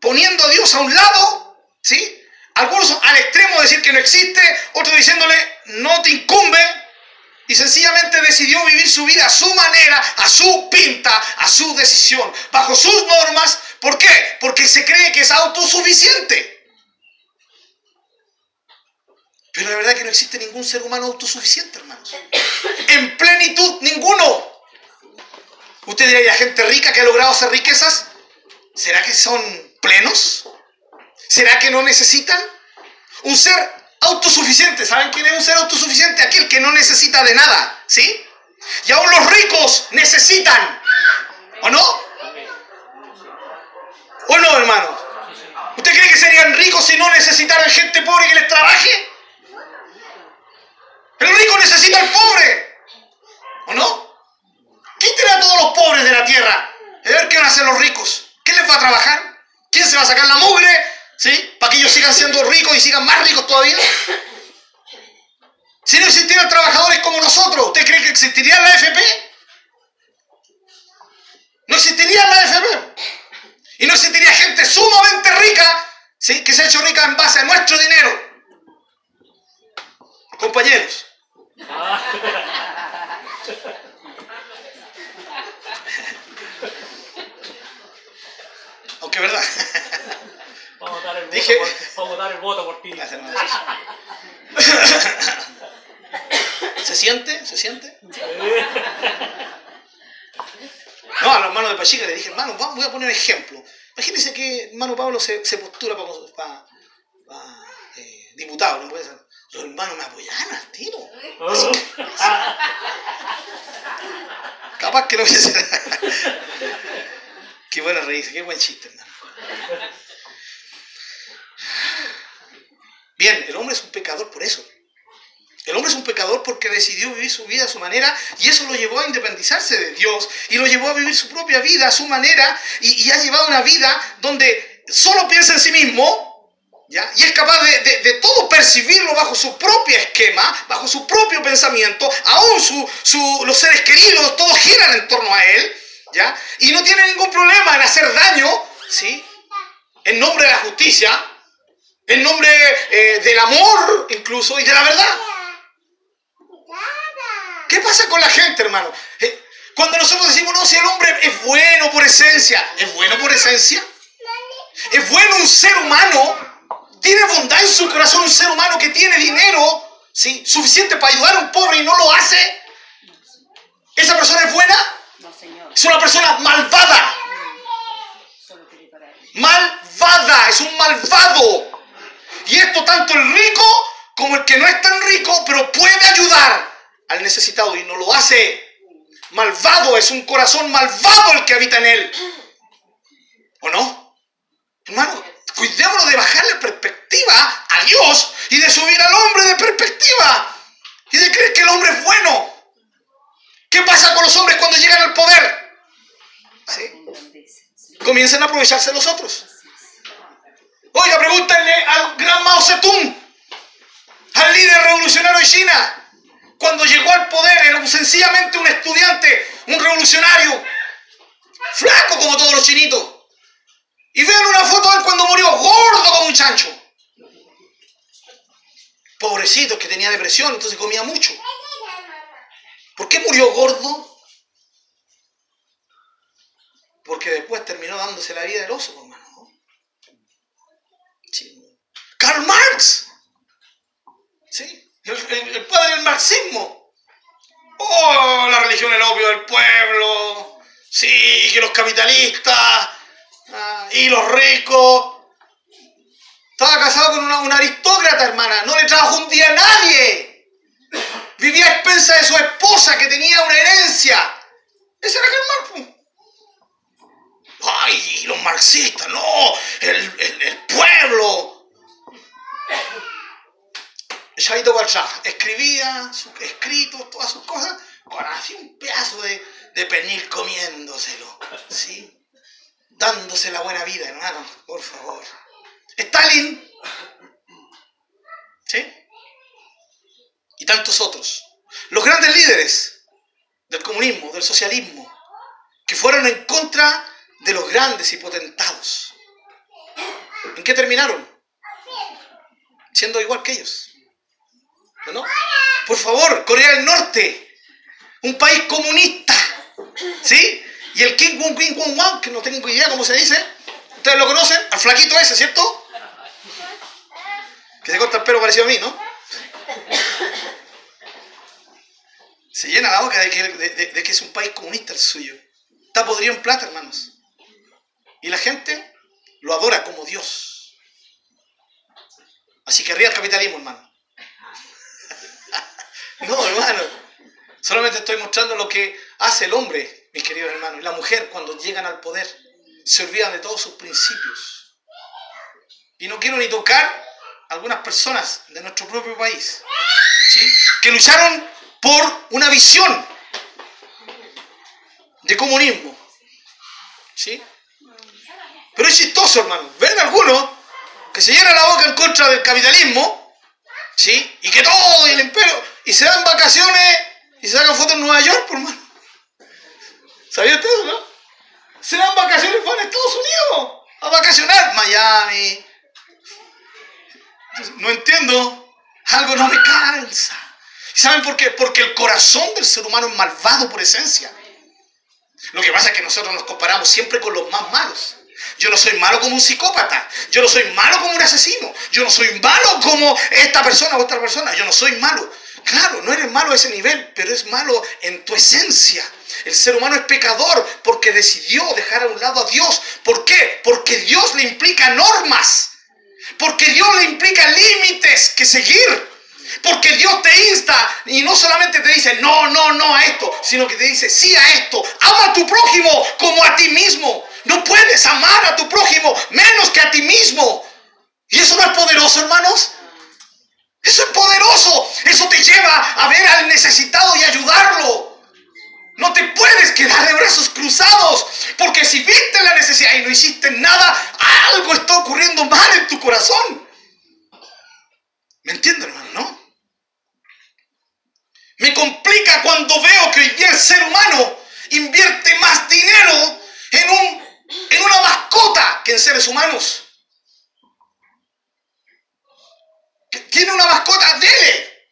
poniendo a Dios a un lado, ¿sí? Algunos al extremo de decir que no existe, otros diciéndole no te incumbe, y sencillamente decidió vivir su vida a su manera, a su pinta, a su decisión, bajo sus normas. ¿Por qué? Porque se cree que es autosuficiente. Pero la verdad es que no existe ningún ser humano autosuficiente, hermanos. En plenitud, ninguno. Usted dirá, ¿y la gente rica que ha logrado hacer riquezas? ¿Será que son plenos? ¿Será que no necesitan? Un ser autosuficiente. ¿Saben quién es un ser autosuficiente? Aquel que no necesita de nada. ¿Sí? Y aún los ricos necesitan. ¿O no? ¿O no, hermano? ¿Usted cree que serían ricos si no necesitaran gente pobre que les trabaje? El rico necesita al pobre. ¿O no? Quiten a todos los pobres de la tierra. A ver qué van a hacer los ricos. ¿Quién les va a trabajar? ¿Quién se va a sacar la mugre? ¿Sí? Para que ellos sigan siendo ricos y sigan más ricos todavía. Si no existieran trabajadores como nosotros, ¿usted cree que existiría la FP? No existiría la FP. Y no existiría gente sumamente rica, ¿sí? que se ha hecho rica en base a nuestro dinero. Compañeros, aunque verdad. Vamos a dar el voto, Dije- por, vamos a dar el voto por ti. ¿Se siente? ¿Se siente? No, a los hermanos de Pachica le dije, hermano, voy a poner un ejemplo. Imagínense que hermano Pablo se, se postura para, para- para, eh, diputado, no puede ser. Los hermanos me apoyaron al tiro. Capaz que lo hubiese. qué buena reírse, qué buen chiste, hermano. Bien, el hombre es un pecador por eso. El hombre es un pecador porque decidió vivir su vida a su manera y eso lo llevó a independizarse de Dios y lo llevó a vivir su propia vida a su manera y, ha llevado una vida donde solo piensa en sí mismo ¿ya? y es capaz de, de- de todo percibirlo bajo su propio esquema, bajo su propio pensamiento, aún su, su- los seres queridos, todos giran en torno a él ¿ya? y no tiene ningún problema en hacer daño ¿sí? en nombre de la justicia, en nombre eh, del amor incluso y de la verdad. ¿Qué pasa con la gente, hermano? Eh, Cuando nosotros decimos, no, si el hombre es bueno por esencia, ¿es bueno por esencia? ¿Es bueno un ser humano? ¿Tiene bondad en su corazón un ser humano que tiene dinero, ¿sí? Suficiente para ayudar a un pobre y no lo hace? ¿Esa persona es buena? No, señor. Es una persona malvada. Malvada, es un malvado. Y esto tanto el rico como el que no es tan rico, pero puede ayudar al necesitado y no lo hace. Malvado, es un corazón malvado el que habita en él. ¿O no? Hermano, cuidémonos de bajarle perspectiva a Dios y de subir al hombre de perspectiva y de creer que el hombre es bueno. ¿Qué pasa con los hombres cuando llegan al poder? ¿Sí? Comienzan a aprovecharse los otros. Oiga, pregúntenle al gran Mao Zedong, al líder revolucionario de China, cuando llegó al poder, era sencillamente un estudiante, un revolucionario, flaco como todos los chinitos. Y vean una foto de él cuando murió, gordo como un chancho. Pobrecito, que tenía depresión, entonces comía mucho. ¿Por qué murió gordo? Porque después terminó dándose la vida del oso, pues, hermano. ¿no? Sí. Karl Marx. ¿Sí? El, padre del marxismo. Oh, la religión el opio del pueblo. Sí, que los capitalistas. ah, y los ricos. Estaba casado con una, una aristócrata, hermana. No le trabajó un día a nadie. Vivía a expensas de su esposa que tenía una herencia. Ese era Karl Marx. pues. ¡Ay, los marxistas! ¡No! ¡El, el- el pueblo! Para atrás. Escribía sus escritos, todas sus cosas, con así un pedazo de, de pernil comiéndoselo. ¿Sí? Dándose la buena vida, hermano, por favor. Stalin. ¿Sí? Y tantos otros. Los grandes líderes del comunismo, del socialismo, que fueron en contra de los grandes y potentados. ¿En qué terminaron? Siendo igual que ellos. ¿No? Por favor, Corea del Norte, un país comunista, ¿sí? Y el Kim Jong Kim Jong Wan, que no tengo idea cómo se dice, ustedes lo conocen, al flaquito ese, ¿cierto? Que se corta el pelo parecido a mí, ¿no? Se llena la boca de que, de que es un país comunista el suyo. Está podrido en plata, hermanos. Y la gente lo adora como Dios. Así que arriba el capitalismo, hermano. No, hermano. Solamente estoy mostrando lo que hace el hombre mis queridos hermanos. La mujer, cuando llegan al poder, se olvidan de todos sus principios. Y no quiero ni tocar algunas personas de nuestro propio país, ¿sí? que lucharon por una visión de comunismo. ¿sí? Pero es chistoso, hermano. Ven algunos que se llenan la boca en contra del capitalismo, ¿sí? Y que todo y el imperio, y se dan vacaciones y se sacan fotos en Nueva York, por hermano. ¿Sabía usted eso, no? Se dan vacaciones van a Estados Unidos a vacacionar. Miami. No entiendo. Algo no me calza. ¿Saben por qué? Porque el corazón del ser humano es malvado por esencia. Lo que pasa es que nosotros nos comparamos siempre con los más malos. Yo no soy malo como un psicópata. Yo no soy malo como un asesino. Yo no soy malo como esta persona o otra persona. Yo no soy malo. Claro, no eres malo a ese nivel, pero es malo en tu esencia. El ser humano es pecador porque decidió dejar a un lado a Dios. ¿Por qué? Porque Dios le implica normas. Porque Dios le implica límites que seguir. Porque Dios te insta y no solamente te dice no, no, no a esto, sino que te dice sí a esto. Ama a tu prójimo como a ti mismo. No puedes amar a tu prójimo menos que a ti mismo. ¿Y eso no es poderoso, hermanos? Eso es poderoso. Eso te lleva a ver al necesitado y ayudarlo. No te puedes quedar de brazos cruzados, porque si viste la necesidad y no hiciste nada, algo está ocurriendo mal en tu corazón. ¿Me entiendes, hermano? ¿No? Me complica cuando veo que el ser humano invierte más dinero en, un, en una mascota que en seres humanos. Tiene una mascota, dele,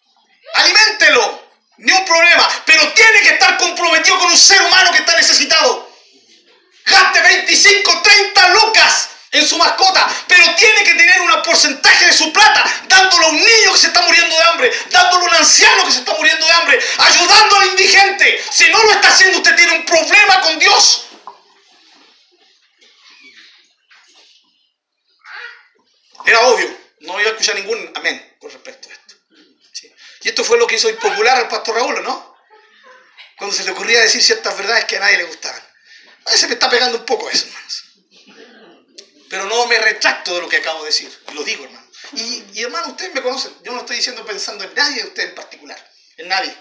aliméntelo, ni un problema, pero tiene que estar comprometido con un ser humano que está necesitado. Gaste 25, 30 lucas en su mascota, pero tiene que tener un porcentaje de su plata dándolo a un niño que se está muriendo de hambre, dándolo a un anciano que se está muriendo de hambre, ayudando al indigente. Si no lo está haciendo, usted tiene un problema con Dios. Era obvio, no iba a escuchar ningún amén con respecto a esto. Y esto fue lo que hizo impopular al pastor Raúl, ¿no? Cuando se le ocurría decir ciertas verdades que a nadie le gustaban. A veces me está pegando un poco eso, hermanos. Pero no me retracto de lo que acabo de decir. Lo digo, hermano. Y, y hermano, ustedes me conocen. Yo no estoy diciendo pensando en nadie de ustedes en particular. En nadie.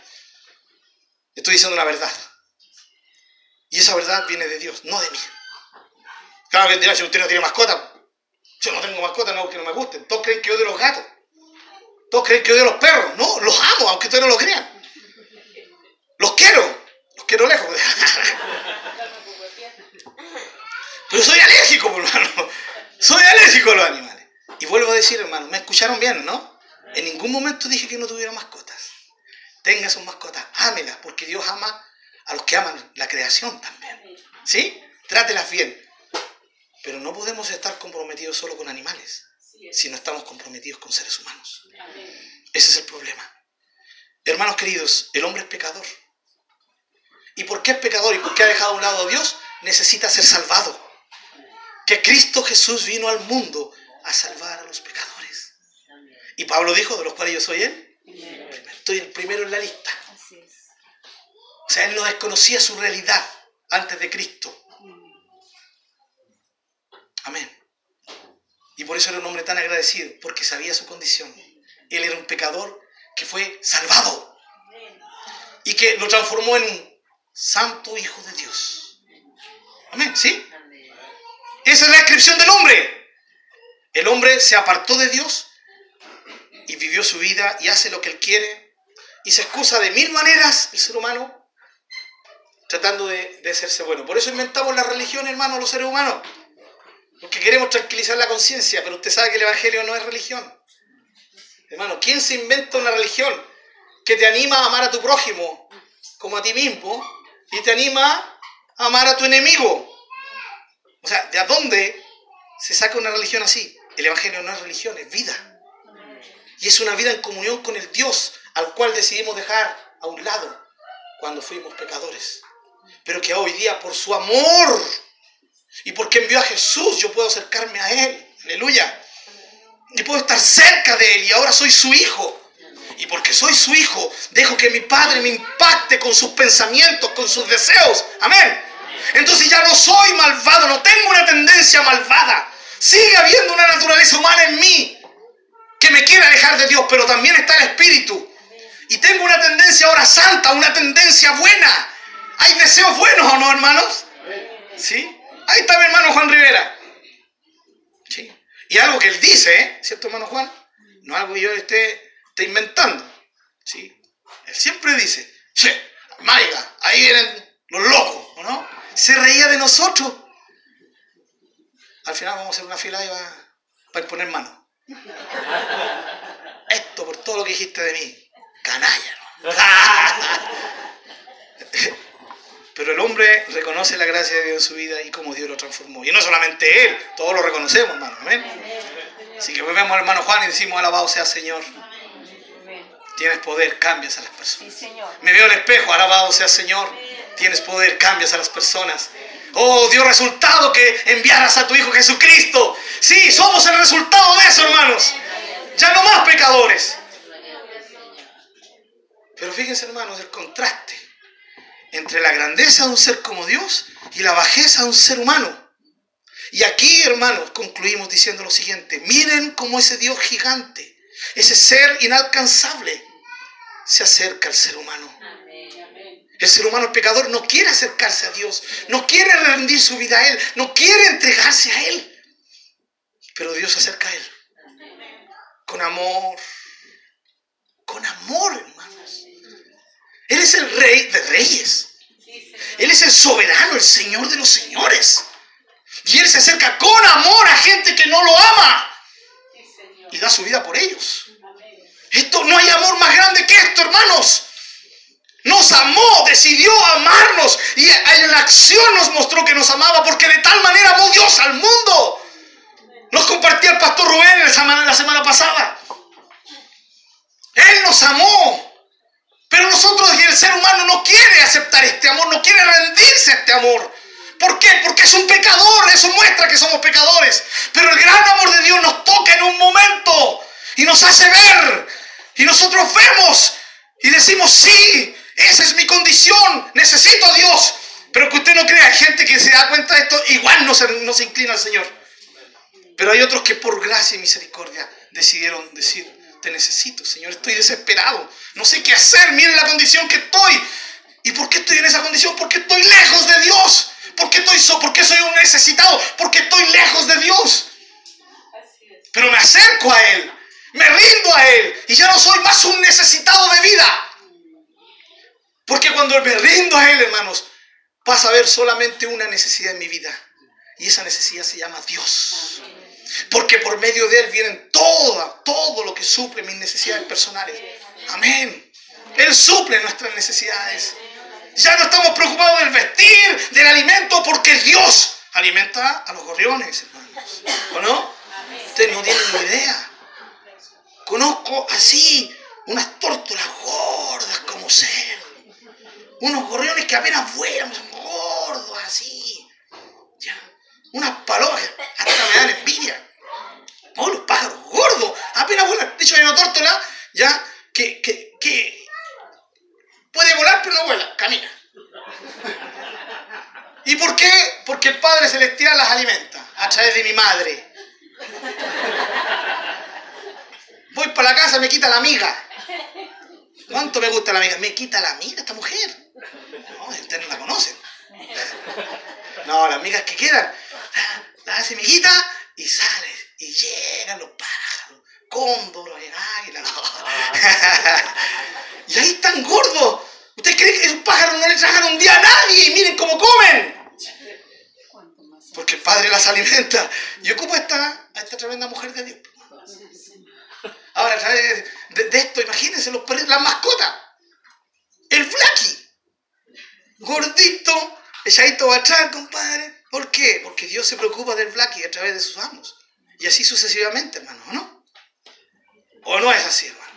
Estoy diciendo una verdad. Y esa verdad viene de Dios, no de mí. Claro que dirá, si usted no tiene mascota, yo no tengo mascota, no porque no me gusten. Todos creen que odio los gatos. Todos creen que odio los perros. No, los amo, aunque ustedes no lo crean. Los quiero. Los quiero lejos. Pero soy alérgico, hermano. Soy alérgico a los animales. Y vuelvo a decir, hermano, me escucharon bien, ¿no? En ningún momento dije que no tuviera mascotas. Tenga sus mascotas, ámelas, porque Dios ama a los que aman la creación también. ¿Sí? Trátelas bien. Pero no podemos estar comprometidos solo con animales, si no estamos comprometidos con seres humanos. Ese es el problema. Hermanos queridos, el hombre es pecador. ¿Y por qué es pecador y por qué ha dejado a un lado a Dios? Necesita ser salvado. Que Cristo Jesús vino al mundo a salvar a los pecadores. Y Pablo dijo, de los cuales yo soy él, estoy el primero en la lista. O sea, él no desconocía su realidad antes de Cristo. Amén. Y por eso era un hombre tan agradecido, porque sabía su condición. Él era un pecador que fue salvado y que lo transformó en un santo hijo de Dios. Amén, ¿sí? Esa es la descripción del hombre. El hombre se apartó de Dios y vivió su vida y hace lo que él quiere y se excusa de mil maneras el ser humano tratando de, de hacerse bueno. Por eso inventamos la religión, hermano, los seres humanos. Porque queremos tranquilizar la conciencia, pero usted sabe que el Evangelio no es religión. Hermano, ¿quién se inventa una religión que te anima a amar a tu prójimo como a ti mismo y te anima a amar a tu enemigo? O sea, ¿de dónde se saca una religión así? El Evangelio no es religión, es vida. Y es una vida en comunión con el Dios al cual decidimos dejar a un lado cuando fuimos pecadores. Pero que hoy día por su amor y porque envió a Jesús, yo puedo acercarme a Él. Aleluya. Y puedo estar cerca de Él y ahora soy su hijo. Y porque soy su hijo, dejo que mi padre me impacte con sus pensamientos, con sus deseos. Amén. Entonces ya no soy malvado, no tengo una tendencia malvada. Sigue habiendo una naturaleza humana en mí que me quiere alejar de Dios, pero también está el Espíritu. Y tengo una tendencia ahora santa, una tendencia buena. ¿Hay deseos buenos o no, hermanos? ¿Sí? Ahí está mi hermano Juan Rivera. ¿Sí? Y algo que él dice. ¿cierto, hermano Juan? No algo que yo esté, esté inventando. ¿Sí? Él siempre dice, che, Maiga, ahí vienen los locos, ¿o no? Se reía de nosotros. Al final vamos a hacer una fila y va, para imponer mano. Esto por todo lo que dijiste de mí. Canalla. Pero el hombre reconoce la gracia de Dios en su vida y cómo Dios lo transformó. Y no solamente él, todos lo reconocemos, hermano. Amén. Así que volvemos al hermano Juan y decimos, alabado sea Señor. Tienes poder, cambias a las personas. Me veo al espejo, alabado sea Señor. Tienes poder, cambias a las personas. Oh, dio resultado que enviaras a tu Hijo Jesucristo. Sí, somos el resultado de eso, hermanos. Ya no más pecadores. Pero fíjense, hermanos, el contraste entre la grandeza de un ser como Dios y la bajeza de un ser humano. Y aquí, hermanos, concluimos diciendo lo siguiente. Miren cómo ese Dios gigante, ese ser inalcanzable, se acerca al ser humano. El ser humano pecador no quiere acercarse a Dios, no quiere rendir su vida a Él, no quiere entregarse a Él. Pero Dios se acerca a Él. Con amor. Con amor, hermanos. Él es el rey de reyes. Él es el soberano, el Señor de los señores. Y Él se acerca con amor a gente que no lo ama. Y da su vida por ellos. Esto no hay amor más grande que esto, hermanos. Nos amó, decidió amarnos y en la acción nos mostró que nos amaba porque de tal manera amó Dios al mundo. Nos compartía el pastor Rubén la semana, la semana pasada. Él nos amó. Pero nosotros y el ser humano no quiere aceptar este amor, no quiere rendirse a este amor. ¿Por qué? Porque es un pecador, eso muestra que somos pecadores. Pero el gran amor de Dios nos toca en un momento y nos hace ver. Y nosotros vemos y decimos, sí, esa es mi condición, necesito a Dios. Pero que usted no crea, hay gente que se da cuenta de esto, igual no se, no se inclina al Señor. Pero hay otros que por gracia y misericordia decidieron decir, necesito, Señor, estoy desesperado, no sé qué hacer, miren la condición que estoy. ¿Y por qué estoy en esa condición? Porque estoy lejos de Dios. Porque estoy so, porque soy un necesitado, porque estoy lejos de Dios. Pero me acerco a Él, me rindo a Él y ya no soy más un necesitado de vida. Porque cuando me rindo a Él, hermanos, pasa a haber solamente una necesidad en mi vida. Y esa necesidad se llama Dios. Porque por medio de Él vienen toda, todo lo que suple mis necesidades personales. Amén. Él suple nuestras necesidades. Ya no estamos preocupados del vestir, del alimento, porque Dios alimenta a los gorriones, hermanos. ¿O no? Ustedes no tienen ni idea. Conozco así unas tórtolas gordas como ser. Unos gorriones que apenas vuelan, son gordos así. Unas palomas hasta me dan envidia. Oh, los pájaros gordos, apenas vuelan. De hecho, hay una tórtola ya que, que, que puede volar pero no vuela, camina. ¿Y por qué? Porque el Padre Celestial las alimenta a través de mi madre. Voy para la casa, me quita la amiga. ¿Cuánto me gusta la amiga? Me quita la amiga esta mujer. No, ustedes no la conocen. No, las amigas que quedan, la hace amiguita y sale. Y llegan los pájaros, cóndor, el águila. No. y ahí están gordos. ¿Usted cree que esos pájaros no le trajan un día a nadie? Y miren cómo comen. Porque el Padre las alimenta. Y ocupo a esta, a esta tremenda mujer de Dios. Ahora, a través de, de esto, imagínense los las mascotas. El flaqui. Gordito, echadito atrás, compadre. ¿Por qué? Porque Dios se preocupa del flaqui a través de sus amos. Y así sucesivamente, hermano, ¿o no? ¿O no es así, hermano?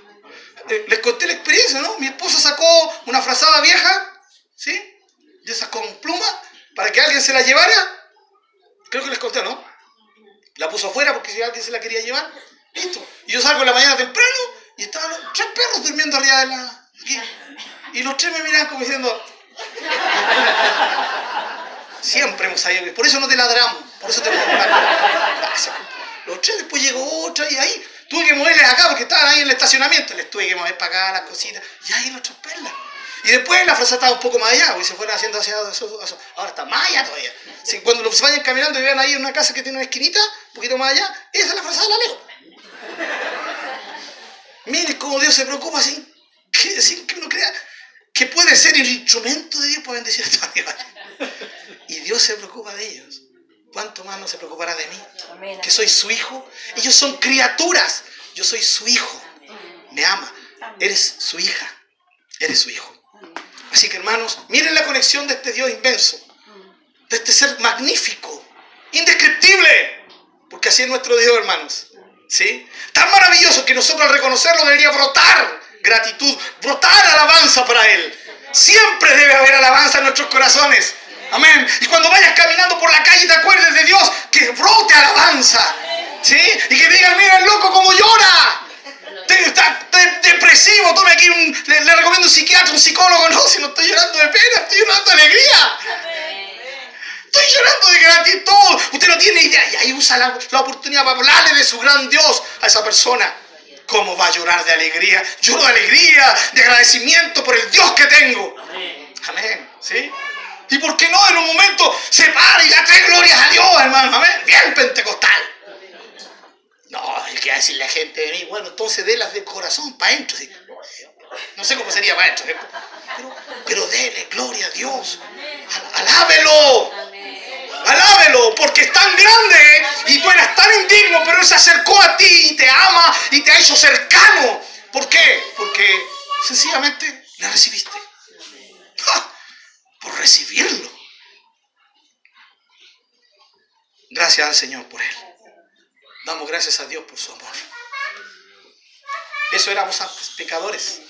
Les conté la experiencia, ¿no? Mi esposa sacó una frazada vieja, ¿sí? De esas con pluma, para que alguien se la llevara. Creo que les conté, ¿no? La puso afuera porque si alguien se la quería llevar, listo. Y yo salgo en la mañana temprano y estaban los tres perros durmiendo arriba de la... aquí. Y los tres me miraban como diciendo... Siempre hemos sabido que... Por eso no te ladramos. Por eso te la... Los tres después llegó otra y ahí tuve que moverles acá porque estaban ahí en el estacionamiento. Les tuve que mover para acá las cositas. Y ahí los tres perlas. Y después la frase estaba un poco más allá, porque se fueron haciendo hacia. Ahora está más allá todavía. Cuando los vayan caminando y vean ahí una casa que tiene una esquinita, un poquito más allá, esa es la frase de la leo. Miren cómo Dios se preocupa sin que, uno crea que puede ser el instrumento de Dios para bendecir a estos animales. Y Dios se preocupa de ellos. ¿Cuánto más no se preocupará de mí? Que soy su hijo. Ellos son criaturas. Yo soy su hijo. Me ama. Eres su hija. Eres su hijo. Así que hermanos, miren la conexión de este Dios inmenso, de este ser magnífico, indescriptible, porque así es nuestro Dios, hermanos. ¿Sí? Tan maravilloso que nosotros al reconocerlo debería brotar gratitud, brotar alabanza para Él. Siempre debe haber alabanza en nuestros corazones. Amén. Y cuando vayas caminando por la calle y te acuerdes de Dios, que brote alabanza. ¿Sí? Y que digan, mira el loco como llora está depresivo, tome aquí un, le, recomiendo un psiquiatra, un psicólogo, no, si no estoy llorando de pena, estoy llorando de alegría. Estoy llorando de gratitud. Usted no tiene idea. Y ahí usa la, la, oportunidad para hablarle de su gran Dios a esa persona. ¿Cómo va a llorar de alegría? Lloro de alegría, de agradecimiento por el Dios que tengo. Amén. ¿Sí? ¿Y por qué no en un momento se para y le trae glorias a Dios, hermano? Amén. Bien pentecostal. No, el que decir la gente de mí, bueno, entonces délas de corazón para adentro. No sé cómo sería para adentro, pero, pero dele gloria a Dios. Alábelo. Alábelo, porque es tan grande y tú eras tan indigno, pero Él se acercó a ti y te ama y te ha hecho cercano. ¿Por qué? Porque sencillamente la recibiste. Por recibirlo. Gracias al Señor por Él. Damos gracias a Dios por su amor. Eso éramos pecadores.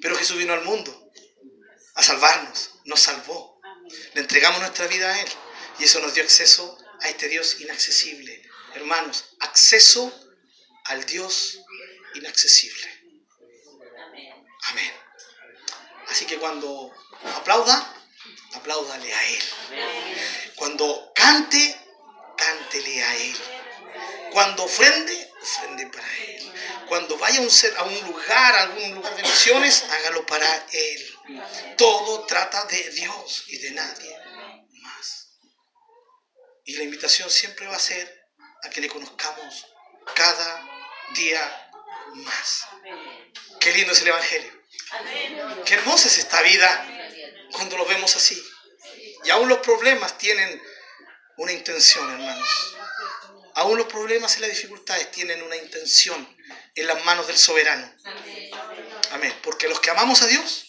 Pero Jesús vino al mundo a salvarnos, nos salvó. Le entregamos nuestra vida a Él y eso nos dio acceso a este Dios inaccesible. Hermanos, acceso al Dios inaccesible. Amén. Así que cuando aplauda, apláudale a Él. Cuando cante, cántele a Él. Cuando ofrende, ofrende para Él. Cuando vaya a un, a un lugar, a algún lugar de misiones, hágalo para Él. Todo trata de Dios y de nadie más. Y la invitación siempre va a ser a que le conozcamos cada día más. Qué lindo es el Evangelio. Qué hermosa es esta vida cuando lo vemos así. Y aún los problemas tienen una intención, hermanos. Aún los problemas y las dificultades tienen una intención en las manos del soberano. Amén. Porque los que amamos a Dios,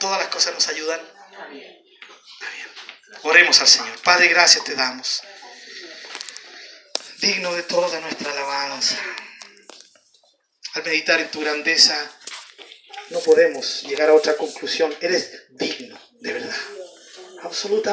todas las cosas nos ayudan. Amén. Oremos al Señor. Padre, gracias te damos. Digno de toda nuestra alabanza. Al meditar en tu grandeza, no podemos llegar a otra conclusión. Eres digno, de verdad. Absolutamente.